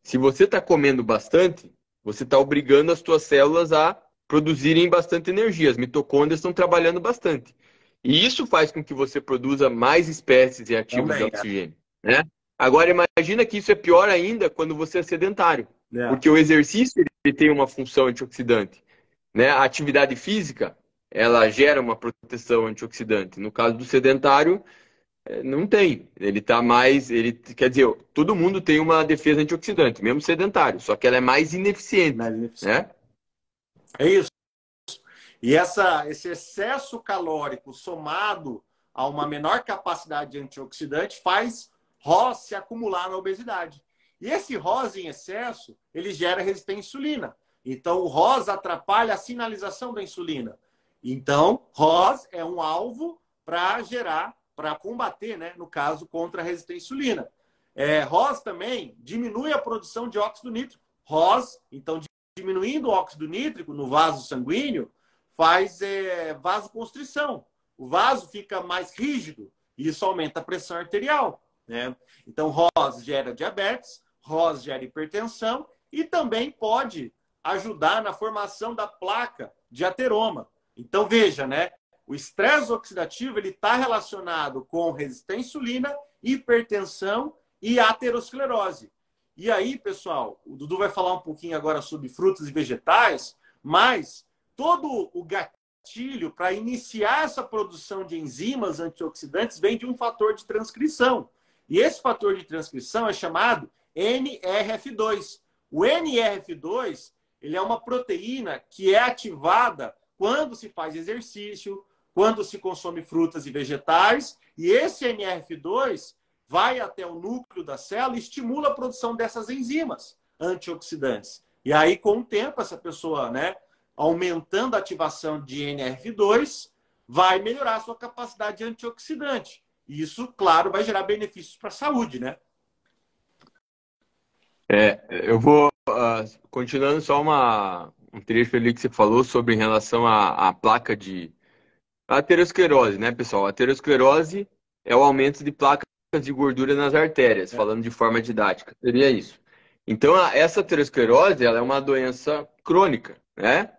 Se você está comendo bastante, você está obrigando as suas células a produzirem bastante energia. As mitocôndrias estão trabalhando bastante. E isso faz com que você produza mais espécies reativas Também, de oxigênio. É. Né? Agora, imagina que isso é pior ainda quando você é sedentário. É. Porque o exercício ele tem uma função antioxidante. Né? A atividade física ela gera uma proteção antioxidante. No caso do sedentário, não tem. Ele está mais. Ele, quer dizer, todo mundo tem uma defesa antioxidante, mesmo sedentário, só que ela é mais ineficiente. Mais ineficiente. Né? É isso. E essa, esse excesso calórico somado a uma menor capacidade antioxidante faz ROS se acumular na obesidade. E esse ROS em excesso, ele gera resistência à insulina. Então, o ROS atrapalha a sinalização da insulina. Então, ROS é um alvo para gerar, para combater, né, no caso, contra a resistência à insulina. É, ROS também diminui a produção de óxido nítrico. ROS, então, diminuindo o óxido nítrico no vaso sanguíneo, faz é, vasoconstrição. O vaso fica mais rígido e isso aumenta a pressão arterial. Né? Então, ROS gera diabetes, ROS gera hipertensão e também pode ajudar na formação da placa de ateroma. Então, veja, né? O estresse oxidativo ele está relacionado com resistência à insulina, hipertensão e aterosclerose. E aí, pessoal, o Dudu vai falar um pouquinho agora sobre frutas e vegetais, mas todo o gatilho para iniciar essa produção de enzimas antioxidantes vem de um fator de transcrição. E esse fator de transcrição é chamado NRF2. O NRF2 ele é uma proteína que é ativada quando se faz exercício, quando se consome frutas e vegetais, e esse NRF2 vai até o núcleo da célula e estimula a produção dessas enzimas antioxidantes. E aí, com o tempo, essa pessoa, né, aumentando a ativação de NRF2, vai melhorar a sua capacidade antioxidante. Isso, claro, vai gerar benefícios para a saúde, né? É, eu vou uh, continuando só uma, um trecho ali que você falou sobre em relação à, à placa de aterosclerose, né, pessoal? A aterosclerose é o aumento de placas de gordura nas artérias, é. falando de forma didática. Seria isso. Então, essa aterosclerose ela é uma doença crônica, né?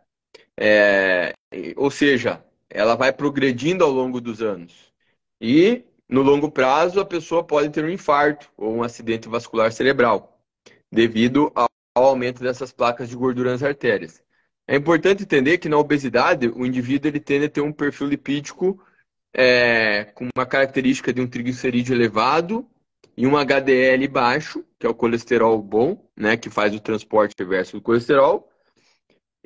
É, ou seja, ela vai progredindo ao longo dos anos. E, no longo prazo, a pessoa pode ter um infarto ou um acidente vascular cerebral. devido ao aumento dessas placas de gordura nas artérias. É importante entender que na obesidade o indivíduo ele tende a ter um perfil lipídico é, com uma característica de um triglicerídeo elevado e um HDL baixo, que é o colesterol bom, né, que faz o transporte reverso do colesterol.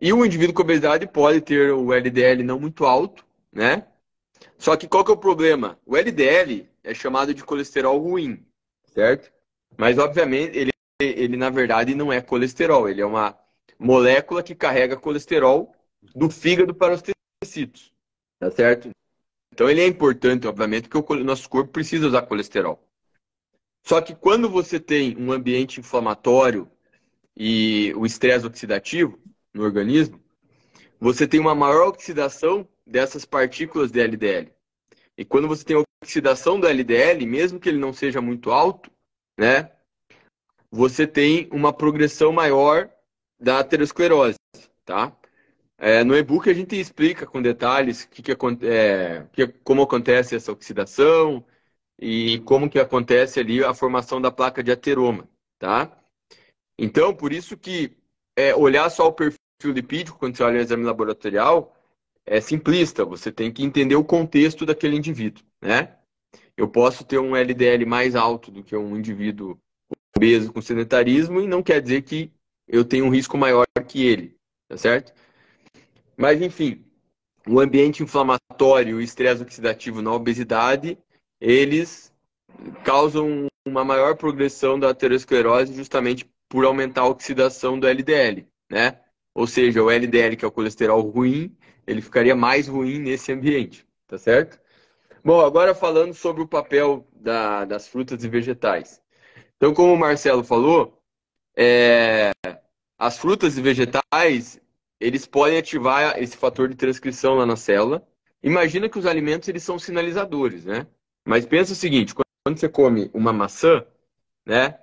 E o indivíduo com obesidade pode ter o LDL não muito alto, né? Só que qual que é o problema? O LDL é chamado de colesterol ruim, certo? Mas obviamente ele, ele na verdade não é colesterol, ele é uma molécula que carrega colesterol do fígado para os tecidos, tá certo? Então ele é importante, obviamente, porque o nosso corpo precisa usar colesterol. Só que quando você tem um ambiente inflamatório e o estresse oxidativo no organismo, você tem uma maior oxidação dessas partículas de LDL. E quando você tem oxidação do LDL, mesmo que ele não seja muito alto, né, você tem uma progressão maior da aterosclerose, tá? É, no e-book a gente explica com detalhes que que, é, que, como acontece essa oxidação e como que acontece ali a formação da placa de ateroma, tá? Então, por isso que é, olhar só o perfil lipídico quando você olha o exame laboratorial é simplista. Você tem que entender o contexto daquele indivíduo, né? Eu posso ter um LDL mais alto do que um indivíduo obeso com sedentarismo e não quer dizer que eu tenho um risco maior que ele, tá certo? Mas, enfim, o ambiente inflamatório e o estresse oxidativo na obesidade, eles causam uma maior progressão da aterosclerose justamente por aumentar a oxidação do LDL, né? Ou seja, o LDL, que é o colesterol ruim, ele ficaria mais ruim nesse ambiente, tá certo? Bom, agora falando sobre o papel da, das frutas e vegetais. Então, como o Marcelo falou, é, as frutas e vegetais, eles podem ativar esse fator de transcrição lá na célula. Imagina que os alimentos eles são sinalizadores, né? Mas pensa o seguinte, quando você come uma maçã, né?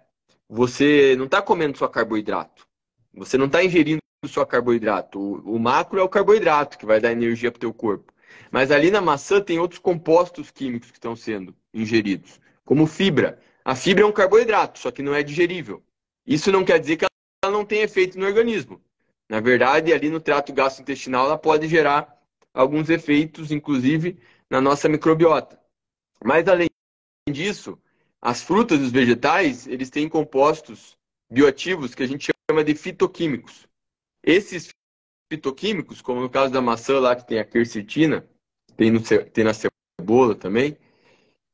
Você não está comendo só carboidrato. Você não está ingerindo só carboidrato. O, o, macro é o carboidrato que vai dar energia para o teu corpo. Mas ali na maçã tem outros compostos químicos que estão sendo ingeridos, como fibra. A fibra é um carboidrato, só que não é digerível. Isso não quer dizer que ela não tem efeito no organismo. Na verdade, ali no trato gastrointestinal, ela pode gerar alguns efeitos, inclusive na nossa microbiota. Mas além disso, as frutas e os vegetais, eles têm compostos bioativos que a gente chama de fitoquímicos. Esses fitoquímicos, como no caso da maçã lá que tem a quercetina, tem, no, tem na cebola também,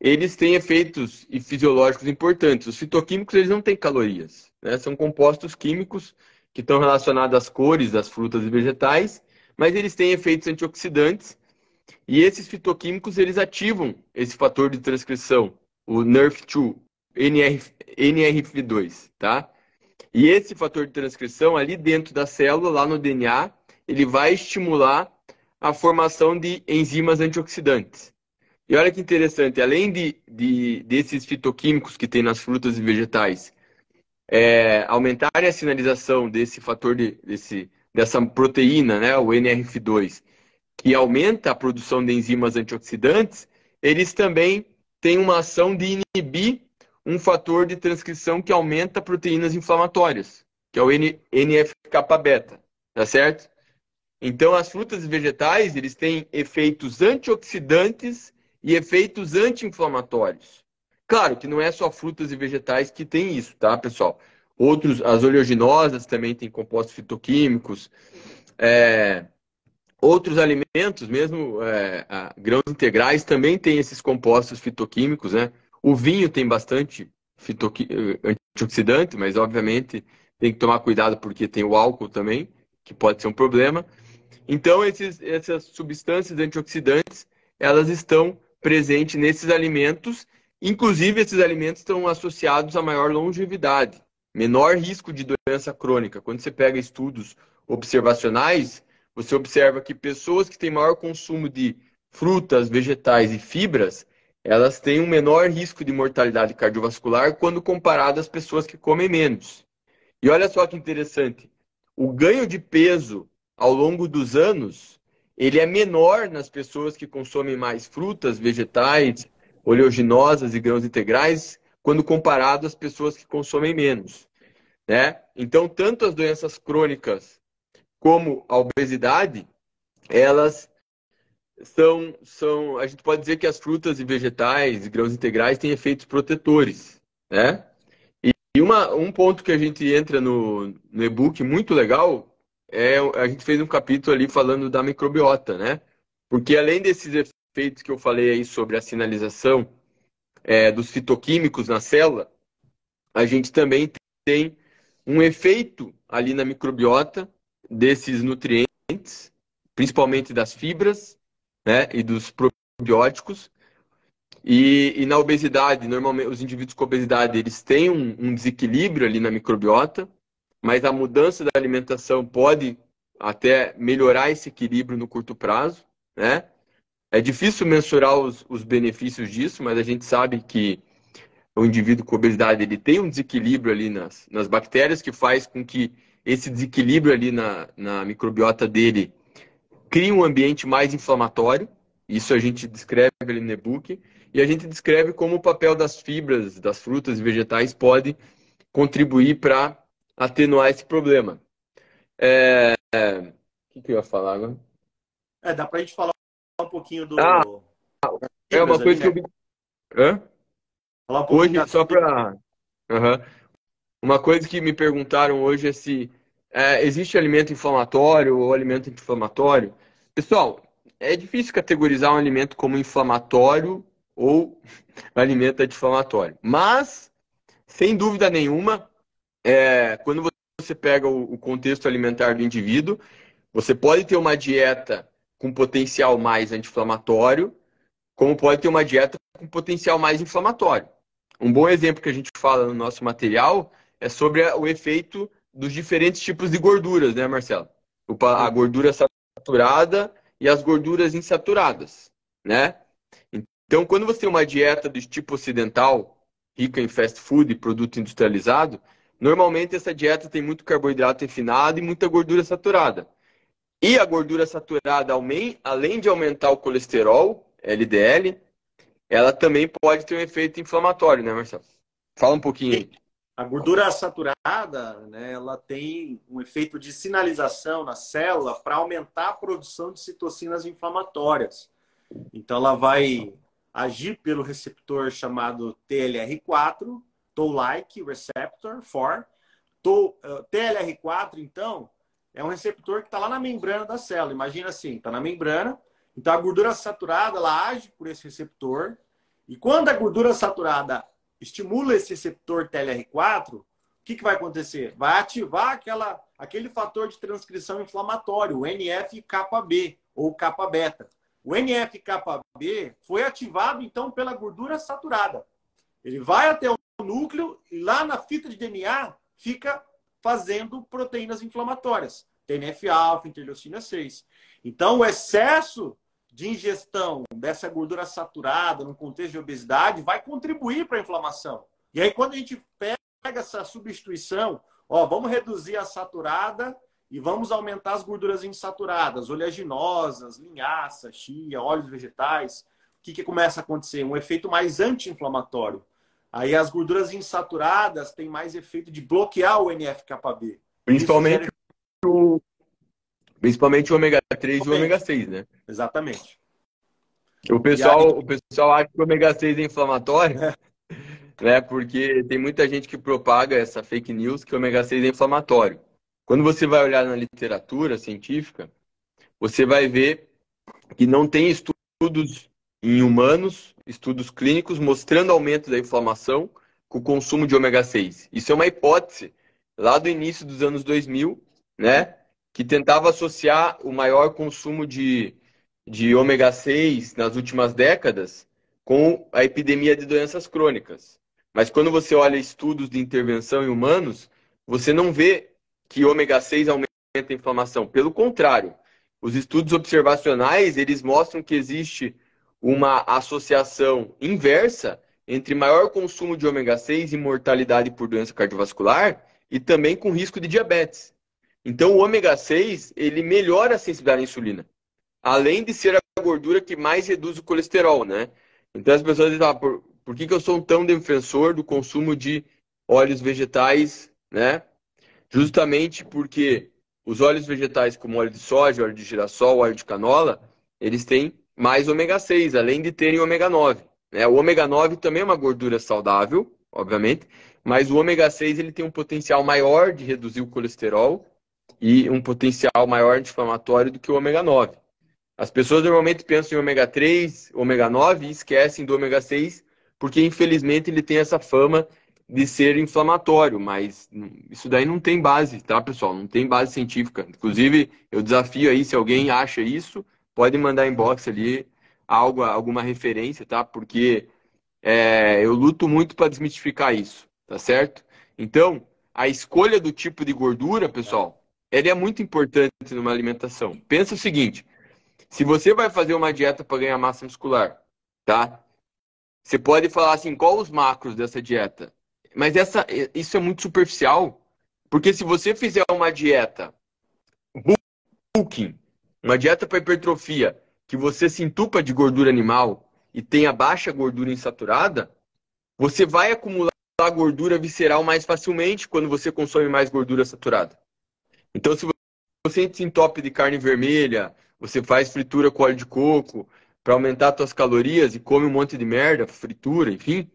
eles têm efeitos fisiológicos importantes. Os fitoquímicos eles não têm calorias, né? são compostos químicos que estão relacionados às cores das frutas e vegetais, mas eles têm efeitos antioxidantes e esses fitoquímicos eles ativam esse fator de transcrição, o NRF2, NRF, NRF2, tá? E esse fator de transcrição ali dentro da célula, lá no DNA, ele vai estimular a formação de enzimas antioxidantes. E olha que interessante, além de, de desses fitoquímicos que tem nas frutas e vegetais, é, aumentarem a sinalização desse fator de, desse, dessa proteína, né, o NRF2, que aumenta a produção de enzimas antioxidantes, eles também têm uma ação de inibir um fator de transcrição que aumenta proteínas inflamatórias, que é o NF-kappa-beta, tá certo? Então, as frutas e vegetais, eles têm efeitos antioxidantes e efeitos anti-inflamatórios. Claro que não é só frutas e vegetais que tem isso, tá, pessoal? Outros, as oleaginosas também têm compostos fitoquímicos. É, outros alimentos, mesmo é, grãos integrais, também têm esses compostos fitoquímicos, né? O vinho tem bastante fitoqui... antioxidante, mas obviamente tem que tomar cuidado porque tem o álcool também, que pode ser um problema. Então, esses, essas substâncias antioxidantes, elas estão presente nesses alimentos. Inclusive, esses alimentos estão associados a maior longevidade, menor risco de doença crônica. Quando você pega estudos observacionais, você observa que pessoas que têm maior consumo de frutas, vegetais e fibras, elas têm um menor risco de mortalidade cardiovascular quando comparadas às pessoas que comem menos. E olha só que interessante, o ganho de peso ao longo dos anos ele é menor nas pessoas que consomem mais frutas, vegetais, oleaginosas e grãos integrais, quando comparado às pessoas que consomem menos. né? Então, tanto as doenças crônicas como a obesidade, elas são, são, a gente pode dizer que as frutas e vegetais, grãos integrais, têm efeitos protetores, né? E, e uma, um ponto que a gente entra no, no e-book muito legal é a gente fez um capítulo ali falando da microbiota, né? Porque além desses efeitos que eu falei aí sobre a sinalização é, dos fitoquímicos na célula, a gente também tem um efeito ali na microbiota desses nutrientes, principalmente das fibras né, e dos probióticos. E, e, na obesidade, normalmente os indivíduos com obesidade eles têm um, um desequilíbrio ali na microbiota, mas a mudança da alimentação pode até melhorar esse equilíbrio no curto prazo, né? É difícil mensurar os, os benefícios disso, mas a gente sabe que o indivíduo com obesidade ele tem um desequilíbrio ali nas, nas bactérias que faz com que esse desequilíbrio ali na, na microbiota dele crie um ambiente mais inflamatório. Isso a gente descreve ali no e-book. E a gente descreve como o papel das fibras, das frutas e vegetais pode contribuir para atenuar esse problema. É... O que, que eu ia falar agora? É, dá para a gente falar um pouquinho do. Ah, é uma coisa ali, que né? eu. Hã? Um hoje, só para. Uhum. Uma coisa que me perguntaram hoje é se é, existe alimento inflamatório ou alimento anti-inflamatório. Pessoal, é difícil categorizar um alimento como inflamatório ou alimento anti-inflamatório. Mas, sem dúvida nenhuma, é, quando você pega o, o contexto alimentar do indivíduo, você pode ter uma dieta com potencial mais anti-inflamatório, como pode ter uma dieta com potencial mais inflamatório. Um bom exemplo que a gente fala no nosso material é sobre o efeito dos diferentes tipos de gorduras, né, Marcelo? A gordura saturada e as gorduras insaturadas, né? Então, quando você tem uma dieta do tipo ocidental, rica em fast food e produto industrializado, Normalmente essa dieta tem muito carboidrato refinado e muita gordura saturada. E a gordura saturada, além de aumentar o colesterol, LDL, ela também pode ter um efeito inflamatório, né, Marcelo? Fala um pouquinho aí. A gordura saturada, né, ela tem um efeito de sinalização na célula para aumentar a produção de citocinas inflamatórias. Então, ela vai agir pelo receptor chamado TLR4, Toll-like receptor for. TLR4, então, é um receptor que está lá na membrana da célula. Imagina assim, está na membrana. Então, a gordura saturada, ela age por esse receptor. E quando a gordura saturada estimula esse receptor TLR4, o que, que vai acontecer? Vai ativar aquela, aquele fator de transcrição inflamatório, o NF-κB ou kappa-beta. O NF-κB foi ativado, então, pela gordura saturada. Ele vai até o núcleo e lá na fita de DNA fica fazendo proteínas inflamatórias, TNF-alfa, interleucina 6. Então, o excesso de ingestão dessa gordura saturada no contexto de obesidade vai contribuir para a inflamação. E aí, quando a gente pega essa substituição, ó, vamos reduzir a saturada e vamos aumentar as gorduras insaturadas, oleaginosas, linhaça, chia, óleos vegetais. O que, que começa a acontecer? Um efeito mais anti-inflamatório. Aí as gorduras insaturadas têm mais efeito de bloquear o NF-κB. Principalmente o, principalmente o ômega 3 e o ômega 6, né? Exatamente. O pessoal, aí... o pessoal acha que o ômega 6 é inflamatório, é. né? Porque tem muita gente que propaga essa fake news que o ômega 6 é inflamatório. Quando você vai olhar na literatura científica, você vai ver que não tem estudos em humanos estudos clínicos mostrando aumento da inflamação com o consumo de ômega 6. Isso é uma hipótese lá do início dos anos 2000, né? Que tentava associar o maior consumo de, de ômega 6 nas últimas décadas com a epidemia de doenças crônicas. Mas quando você olha estudos de intervenção em humanos, você não vê que ômega 6 aumenta a inflamação. Pelo contrário, os estudos observacionais, eles mostram que existe uma associação inversa entre maior consumo de ômega 6 e mortalidade por doença cardiovascular e também com risco de diabetes. Então, o ômega 6 ele melhora a sensibilidade à insulina, além de ser a gordura que mais reduz o colesterol, né? Então, as pessoas dizem, ah, por, por que, que eu sou tão defensor do consumo de óleos vegetais, né? justamente porque os óleos vegetais, como óleo de soja, óleo de girassol, óleo de canola, eles têm mais ômega 6, além de terem ômega 9. Né? O ômega 9 também é uma gordura saudável, obviamente, mas o ômega 6 ele tem um potencial maior de reduzir o colesterol e um potencial maior anti-inflamatório do que o ômega 9. As pessoas normalmente pensam em ômega 3, ômega 9 e esquecem do ômega 6, porque infelizmente ele tem essa fama de ser inflamatório, mas isso daí não tem base, tá, pessoal? Não tem base científica. Inclusive, eu desafio aí, se alguém acha isso, pode mandar inbox ali algo, alguma referência, tá? Porque é, eu luto muito para desmistificar isso, tá certo? Então, a escolha do tipo de gordura, pessoal, ela é muito importante numa alimentação. Pensa o seguinte: se você vai fazer uma dieta para ganhar massa muscular, tá? Você pode falar assim, qual os macros dessa dieta? Mas essa, isso é muito superficial, porque se você fizer uma dieta bulking, uma dieta para hipertrofia, que você se entupa de gordura animal e tenha baixa gordura insaturada, você vai acumular gordura visceral mais facilmente quando você consome mais gordura saturada. Então, se você se entope de carne vermelha, você faz fritura com óleo de coco para aumentar suas calorias e come um monte de merda, fritura, enfim,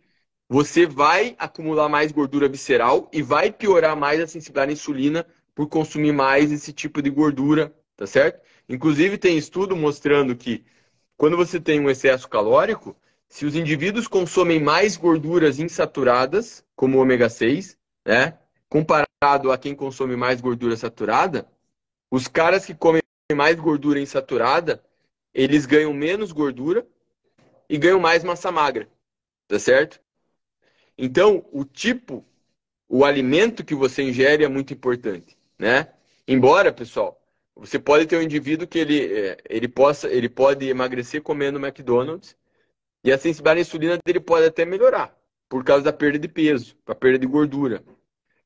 você vai acumular mais gordura visceral e vai piorar mais a sensibilidade à insulina por consumir mais esse tipo de gordura, tá certo? Inclusive tem estudo mostrando que quando você tem um excesso calórico, se os indivíduos consomem mais gorduras insaturadas, como o ômega 6, né, comparado a quem consome mais gordura saturada, os caras que comem mais gordura insaturada, eles ganham menos gordura e ganham mais massa magra, tá certo? Então, o tipo, o alimento que você ingere é muito importante, né? Embora, pessoal, você pode ter um indivíduo que ele, é, ele, possa, ele pode emagrecer comendo McDonald's e a sensibilidade à insulina dele pode até melhorar por causa da perda de peso, a perda de gordura.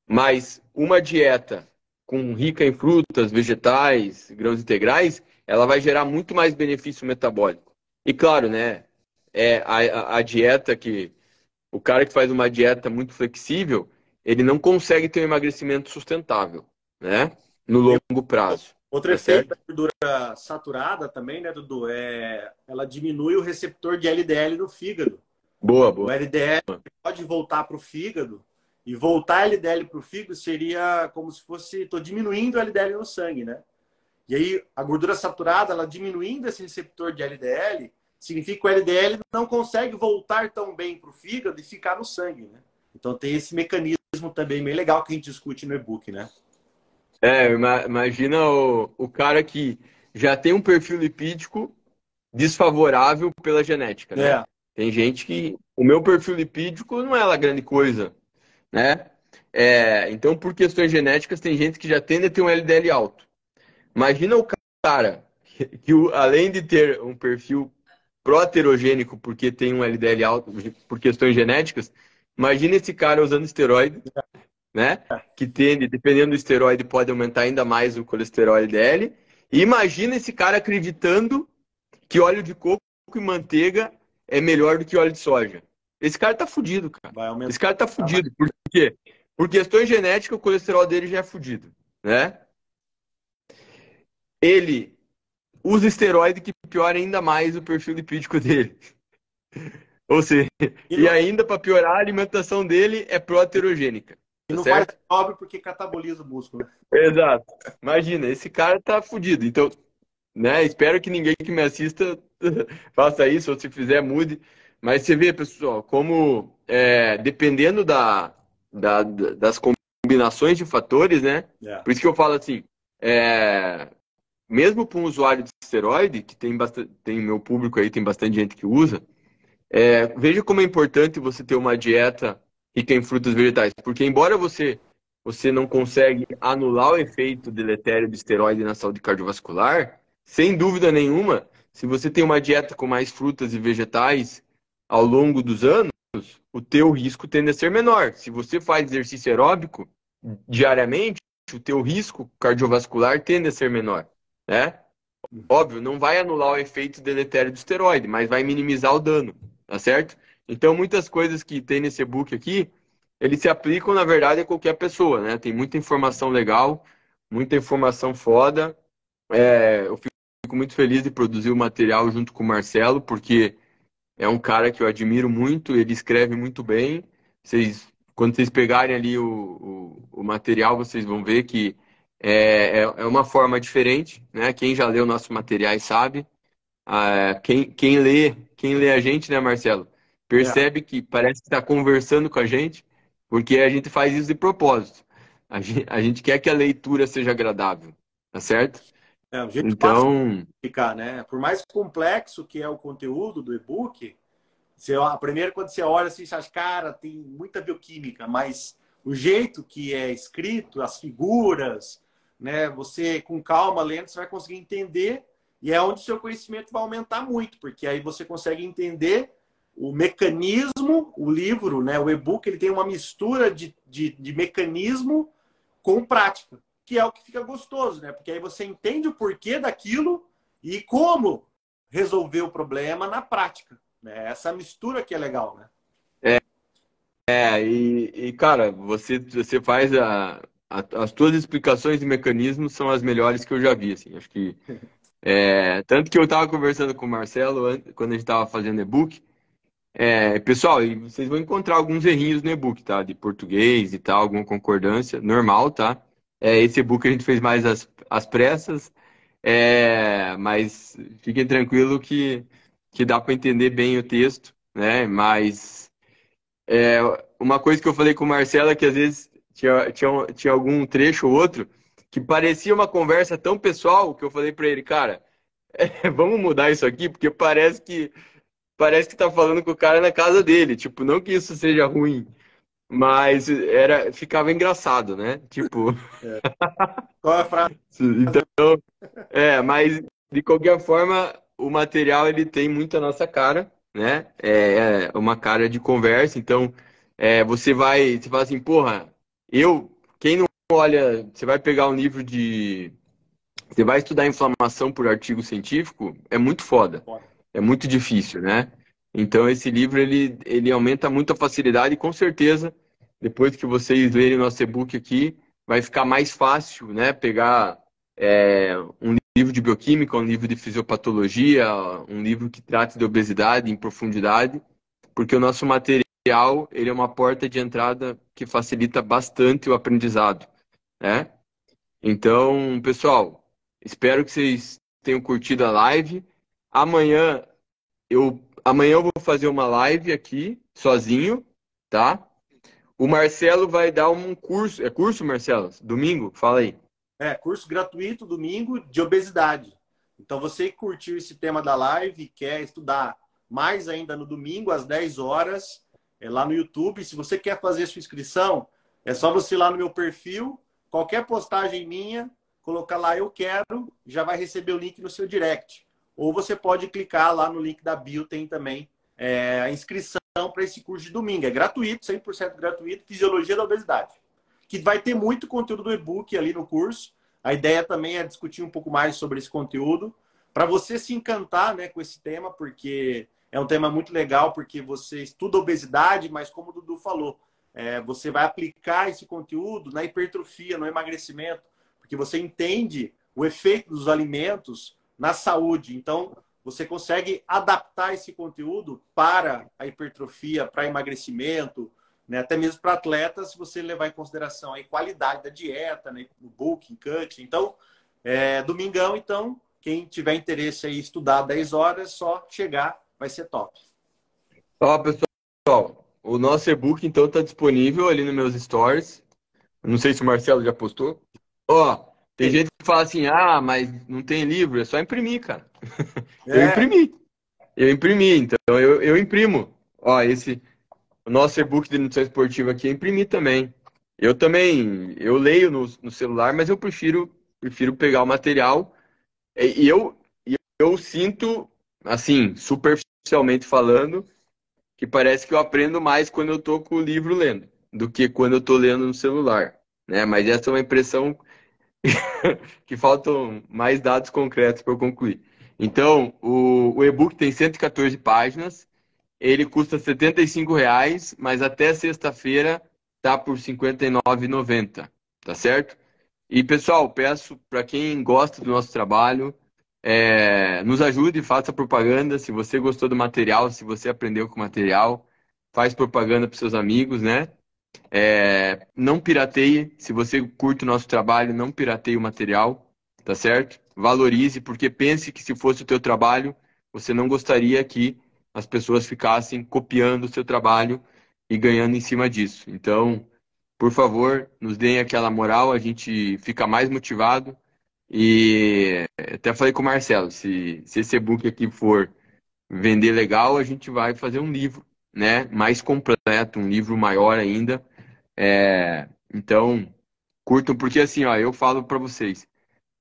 Mas uma dieta com rica em frutas, vegetais, grãos integrais, ela vai gerar muito mais benefício metabólico. E claro, né? É a, a dieta que o cara que faz uma dieta muito flexível, ele não consegue ter um emagrecimento sustentável, né? No longo prazo. Outro tá efeito da gordura saturada também, né, Dudu? É, ela diminui o receptor de LDL no fígado. Boa, boa. O LDL pode voltar para o fígado e voltar LDL para o fígado seria como se fosse estou diminuindo o LDL no sangue, né? E aí a gordura saturada, ela diminuindo esse receptor de LDL, significa que o LDL não consegue voltar tão bem para o fígado e ficar no sangue, né? Então tem esse mecanismo também bem legal que a gente discute no e-book, né? É, imagina o, o cara que já tem um perfil lipídico desfavorável pela genética, né? É. Tem gente que o meu perfil lipídico não é lá grande coisa, né? É, então, por questões genéticas, tem gente que já tende a ter um LDL alto. Imagina o cara que, que além de ter um perfil proterogênico porque tem um LDL alto por questões genéticas, imagina esse cara usando esteroide, né? Que tende, dependendo do esteroide, pode aumentar ainda mais o colesterol LDL. E imagina esse cara acreditando que óleo de coco e manteiga é melhor do que óleo de soja. Esse cara tá fudido, cara. Esse cara tá fudido. Por quê? Por questões genéticas, o colesterol dele já é fudido, né? Ele usa esteroide que piora ainda mais o perfil lipídico dele. Ou seja, e, e ainda para piorar, a alimentação dele é proterogênica. E não certo? faz pobre porque cataboliza o músculo. Exato. Imagina, esse cara tá fudido. Então, né, espero que ninguém que me assista faça isso, ou se fizer, mude. Mas você vê, pessoal, como é, dependendo da, da, das combinações de fatores, né? Yeah. É. Por isso que eu falo assim, é, mesmo para um usuário de esteroide, que tem bastante, tem meu público aí, tem bastante gente que usa, é, veja como é importante você ter uma dieta rica em frutas vegetais, porque embora você você não consegue anular o efeito deletério do esteroide na saúde cardiovascular, sem dúvida nenhuma, se você tem uma dieta com mais frutas e vegetais ao longo dos anos, o teu risco tende a ser menor. Se você faz exercício aeróbico diariamente, o teu risco cardiovascular tende a ser menor né? Óbvio, não vai anular o efeito deletério do esteroide, mas vai minimizar o dano, tá certo? Então, muitas coisas que tem nesse e-book aqui eles se aplicam, na verdade, a qualquer pessoa, né? Tem muita informação legal, muita informação foda. É, eu fico muito feliz de produzir o material junto com o Marcelo, porque é um cara que eu admiro muito, ele escreve muito bem. Vocês, quando vocês pegarem ali o, o, o material, vocês vão ver que é, é, é uma forma diferente, né? Quem já leu nossos materiais sabe. Ah, quem, quem lê, quem lê a gente, né, Marcelo? Percebe é. que parece que está conversando com a gente, porque a gente faz isso de propósito. A gente, a gente quer que a leitura seja agradável, tá certo? É, um jeito então, ficar, né? Por mais complexo que é o conteúdo do e-book, você, a primeira quando você olha assim, você acha, cara, tem muita bioquímica, mas o jeito que é escrito, as figuras, né? Você com calma lendo, você vai conseguir entender e é onde o seu conhecimento vai aumentar muito, porque aí você consegue entender o mecanismo, o livro, né, o e-book, ele tem uma mistura de, de, de, mecanismo com prática, que é o que fica gostoso, né? Porque aí você entende o porquê daquilo e como resolver o problema na prática. Né? Essa mistura que é legal, né? É, é e, e cara, você, você faz a, a, as tuas explicações de mecanismos são as melhores que eu já vi, assim. Acho que É, tanto que eu estava conversando com o Marcelo quando a gente estava fazendo e-book. É, pessoal, vocês vão encontrar alguns errinhos no e-book, tá? De português e tal, alguma concordância, normal, tá? É, esse e-book a gente fez mais às pressas, é, mas fiquem tranquilo que, que dá para entender bem o texto, né? Mas é, uma coisa que eu falei com o Marcelo é que às vezes tinha, tinha, tinha algum trecho ou outro que parecia uma conversa tão pessoal que eu falei para ele, cara, é, vamos mudar isso aqui, porque parece que parece que tá falando com o cara na casa dele. Tipo, não que isso seja ruim, mas era ficava engraçado, né? Tipo. É. Qual é a frase? então, é, mas de qualquer forma, o material ele tem muito a nossa cara, né? É, é uma cara de conversa. Então, é, você vai, você fala assim, porra, eu, quem não olha, você vai pegar um livro de. Você vai estudar inflamação por artigo científico, é muito foda. É muito difícil, né? Então esse livro ele, ele aumenta muito a facilidade e com certeza, depois que vocês lerem nosso e-book aqui, vai ficar mais fácil, né? Pegar é, um livro de bioquímica, um livro de fisiopatologia, um livro que trate de obesidade em profundidade, porque o nosso material ele é uma porta de entrada que facilita bastante o aprendizado né? Então, pessoal, espero que vocês tenham curtido a live. Amanhã eu amanhã eu vou fazer uma live aqui sozinho, tá? O Marcelo vai dar um curso, é curso, Marcelo? Domingo? Fala aí. É, curso gratuito domingo de obesidade. Então, você que curtiu esse tema da live e quer estudar mais ainda no domingo, às 10 horas, é lá no YouTube. Se você quer fazer sua inscrição, é só você ir lá no meu perfil, Qualquer postagem minha, colocar lá eu quero, já vai receber o link no seu direct. Ou você pode clicar lá no link da bio, tem também é, a inscrição para esse curso de domingo. É gratuito, 100% gratuito, Fisiologia da Obesidade. Que vai ter muito conteúdo do e-book ali no curso. A ideia também é discutir um pouco mais sobre esse conteúdo, para você se encantar né, com esse tema, porque é um tema muito legal, porque você estuda obesidade, mas como o Dudu falou, é, você vai aplicar esse conteúdo na hipertrofia, no emagrecimento, porque você entende o efeito dos alimentos na saúde. Então, você consegue adaptar esse conteúdo para a hipertrofia, para emagrecimento, né? até mesmo para atletas, se você levar em consideração a qualidade da dieta, né? o booking, cut. Então, é, domingão, então, quem tiver interesse em estudar 10 horas, só chegar, vai ser top. Ó, pessoal, o nosso e-book, então, está disponível ali nos meus stories. Não sei se o Marcelo já postou. Ó, tem gente que fala assim, ah, mas não tem livro, é só imprimir, cara. É. eu imprimi. Eu imprimi, então eu, eu imprimo. Ó, esse o nosso e-book de nutrição esportiva aqui eu imprimi também. Eu também, eu leio no, no celular, mas eu prefiro, prefiro pegar o material. E, e eu, eu sinto, assim, superficialmente falando, que parece que eu aprendo mais quando eu estou com o livro lendo do que quando eu estou lendo no celular. Né? Mas essa é uma impressão que faltam mais dados concretos para eu concluir. Então, o, o e-book tem 114 páginas, ele custa R$ reais, mas até sexta-feira tá por R$ 59,90, tá certo? E pessoal, peço para quem gosta do nosso trabalho, é, nos ajude, faça propaganda. Se você gostou do material, se você aprendeu com o material, faz propaganda para seus amigos, né? É, não pirateie. Se você curte o nosso trabalho, não pirateie o material, tá certo? Valorize, porque pense que se fosse o teu trabalho, você não gostaria que as pessoas ficassem copiando o seu trabalho e ganhando em cima disso. Então, por favor, nos deem aquela moral, a gente fica mais motivado. E até falei com o Marcelo, se, se esse e-book aqui for vender legal, a gente vai fazer um livro, né? Mais completo, um livro maior ainda. É, então, curtam, porque assim, ó, eu falo para vocês,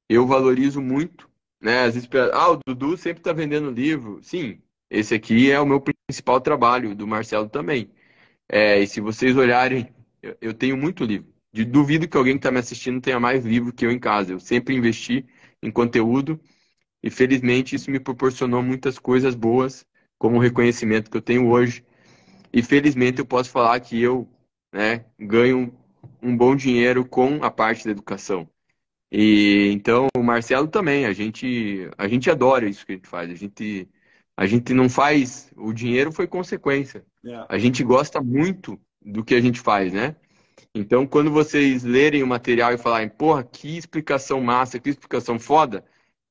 eu valorizo muito, né? Às vezes, ah, o Dudu sempre está vendendo livro. Sim, esse aqui é o meu principal trabalho, do Marcelo também. É, e se vocês olharem, eu, eu tenho muito livro. De, duvido que alguém que está me assistindo tenha mais livro que eu em casa. Eu sempre investi em conteúdo e felizmente isso me proporcionou muitas coisas boas, como o reconhecimento que eu tenho hoje. E felizmente eu posso falar que eu né, ganho um bom dinheiro com a parte da educação. E então o Marcelo também, a gente a gente adora isso que a gente faz. A gente a gente não faz. O dinheiro foi consequência. Yeah. É. A gente gosta muito do que a gente faz, né? Então, quando vocês lerem o material e falarem, porra, que explicação massa, que explicação foda,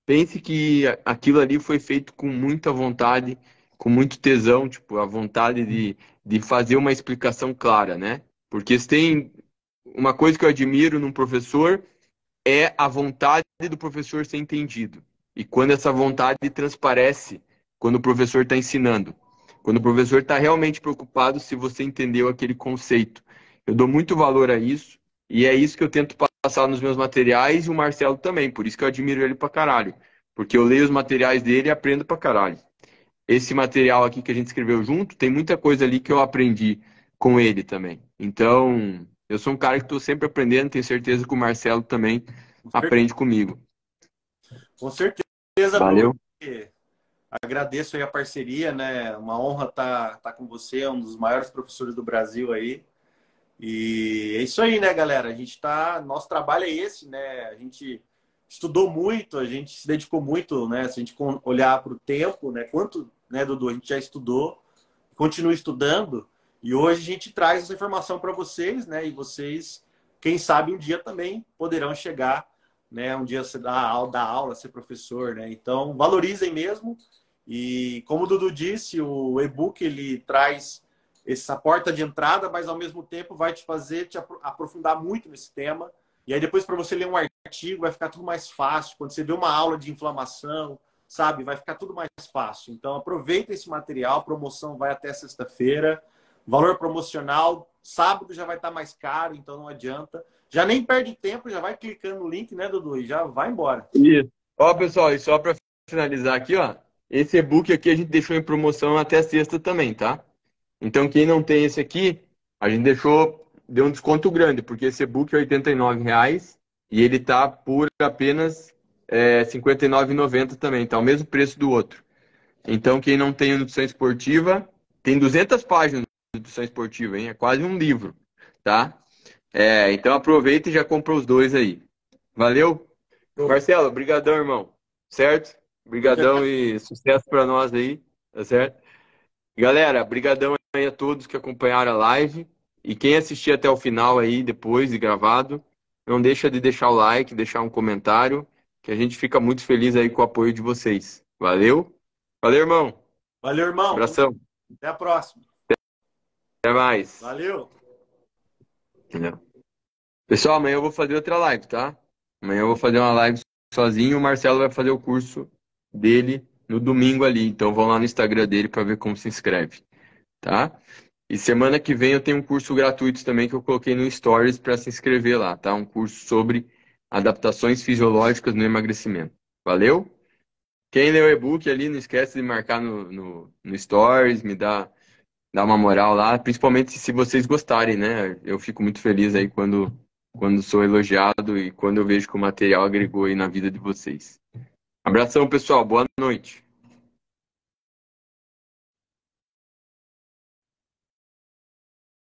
pense que aquilo ali foi feito com muita vontade, com muito tesão, tipo, a vontade de, de fazer uma explicação clara, né? Porque se tem uma coisa que eu admiro num professor é a vontade do professor ser entendido. E quando essa vontade transparece quando o professor está ensinando. Quando o professor está realmente preocupado se você entendeu aquele conceito. Eu dou muito valor a isso e é isso que eu tento passar nos meus materiais e o Marcelo também. Por isso que eu admiro ele pra caralho. Porque eu leio os materiais dele e aprendo pra caralho. Esse material aqui que a gente escreveu junto, tem muita coisa ali que eu aprendi com ele também. Então, eu sou um cara que estou sempre aprendendo, tenho certeza que o Marcelo também com aprende comigo. Com certeza. Valeu. Agradeço aí a parceria, né? Uma honra estar tá, tá com você, é um dos maiores professores do Brasil aí. E é isso aí, né, galera? A gente tá. Nosso trabalho é esse, né? A gente estudou muito, a gente se dedicou muito, né? Se a gente olhar para o tempo, né? Quanto, né, Dudu, a gente já estudou, continua estudando, e hoje a gente traz essa informação para vocês, né? E vocês, quem sabe, um dia também poderão chegar, né? Um dia você dar aula, dar aula, ser professor, né? Então, valorizem mesmo e como o Dudu disse, o e-book ele traz essa porta de entrada, mas ao mesmo tempo vai te fazer te aprofundar muito nesse tema. E aí depois para você ler um artigo vai ficar tudo mais fácil. Quando você vê uma aula de inflamação, sabe, vai ficar tudo mais fácil. Então aproveita esse material, promoção vai até sexta-feira. Valor promocional, sábado já vai estar mais caro, então não adianta. Já nem perde tempo, já vai clicando no link, né, Dudu? E já vai embora. Isso. Ó, pessoal, e só para finalizar aqui, ó, esse e-book aqui a gente deixou em promoção até sexta também, tá? Então, quem não tem esse aqui, a gente deixou, deu um desconto grande, porque esse e-book é R$ 89,00 e ele tá por apenas é, R$ 59,90 também, tá? O mesmo preço do outro. Então, quem não tem nutrição esportiva, tem 200 páginas de nutrição esportiva, hein? É quase um livro, tá? É, então aproveita e já compra os dois aí. Valeu? Marcelo, brigadão, irmão. Certo? Brigadão e sucesso para nós aí, tá certo? Galera, brigadão aí a todos que acompanharam a live e quem assistir até o final aí depois de gravado, não deixa de deixar o like, deixar um comentário, que a gente fica muito feliz aí com o apoio de vocês. Valeu? Valeu, irmão. Valeu, irmão. Abração. Até a próxima. Até mais. Valeu. Pessoal, amanhã eu vou fazer outra live, tá? Amanhã eu vou fazer uma live sozinho, o Marcelo vai fazer o curso dele no domingo ali. Então vão lá no Instagram dele para ver como se inscreve, tá? E semana que vem eu tenho um curso gratuito também que eu coloquei no Stories para se inscrever lá, tá? Um curso sobre adaptações fisiológicas no emagrecimento. Valeu? Quem leu o e-book ali, não esquece de marcar no, no, no Stories, me dá, dá uma moral lá, principalmente se vocês gostarem, né? Eu fico muito feliz aí quando, quando sou elogiado e quando eu vejo que o material agregou aí na vida de vocês. Abração, pessoal. Boa noite.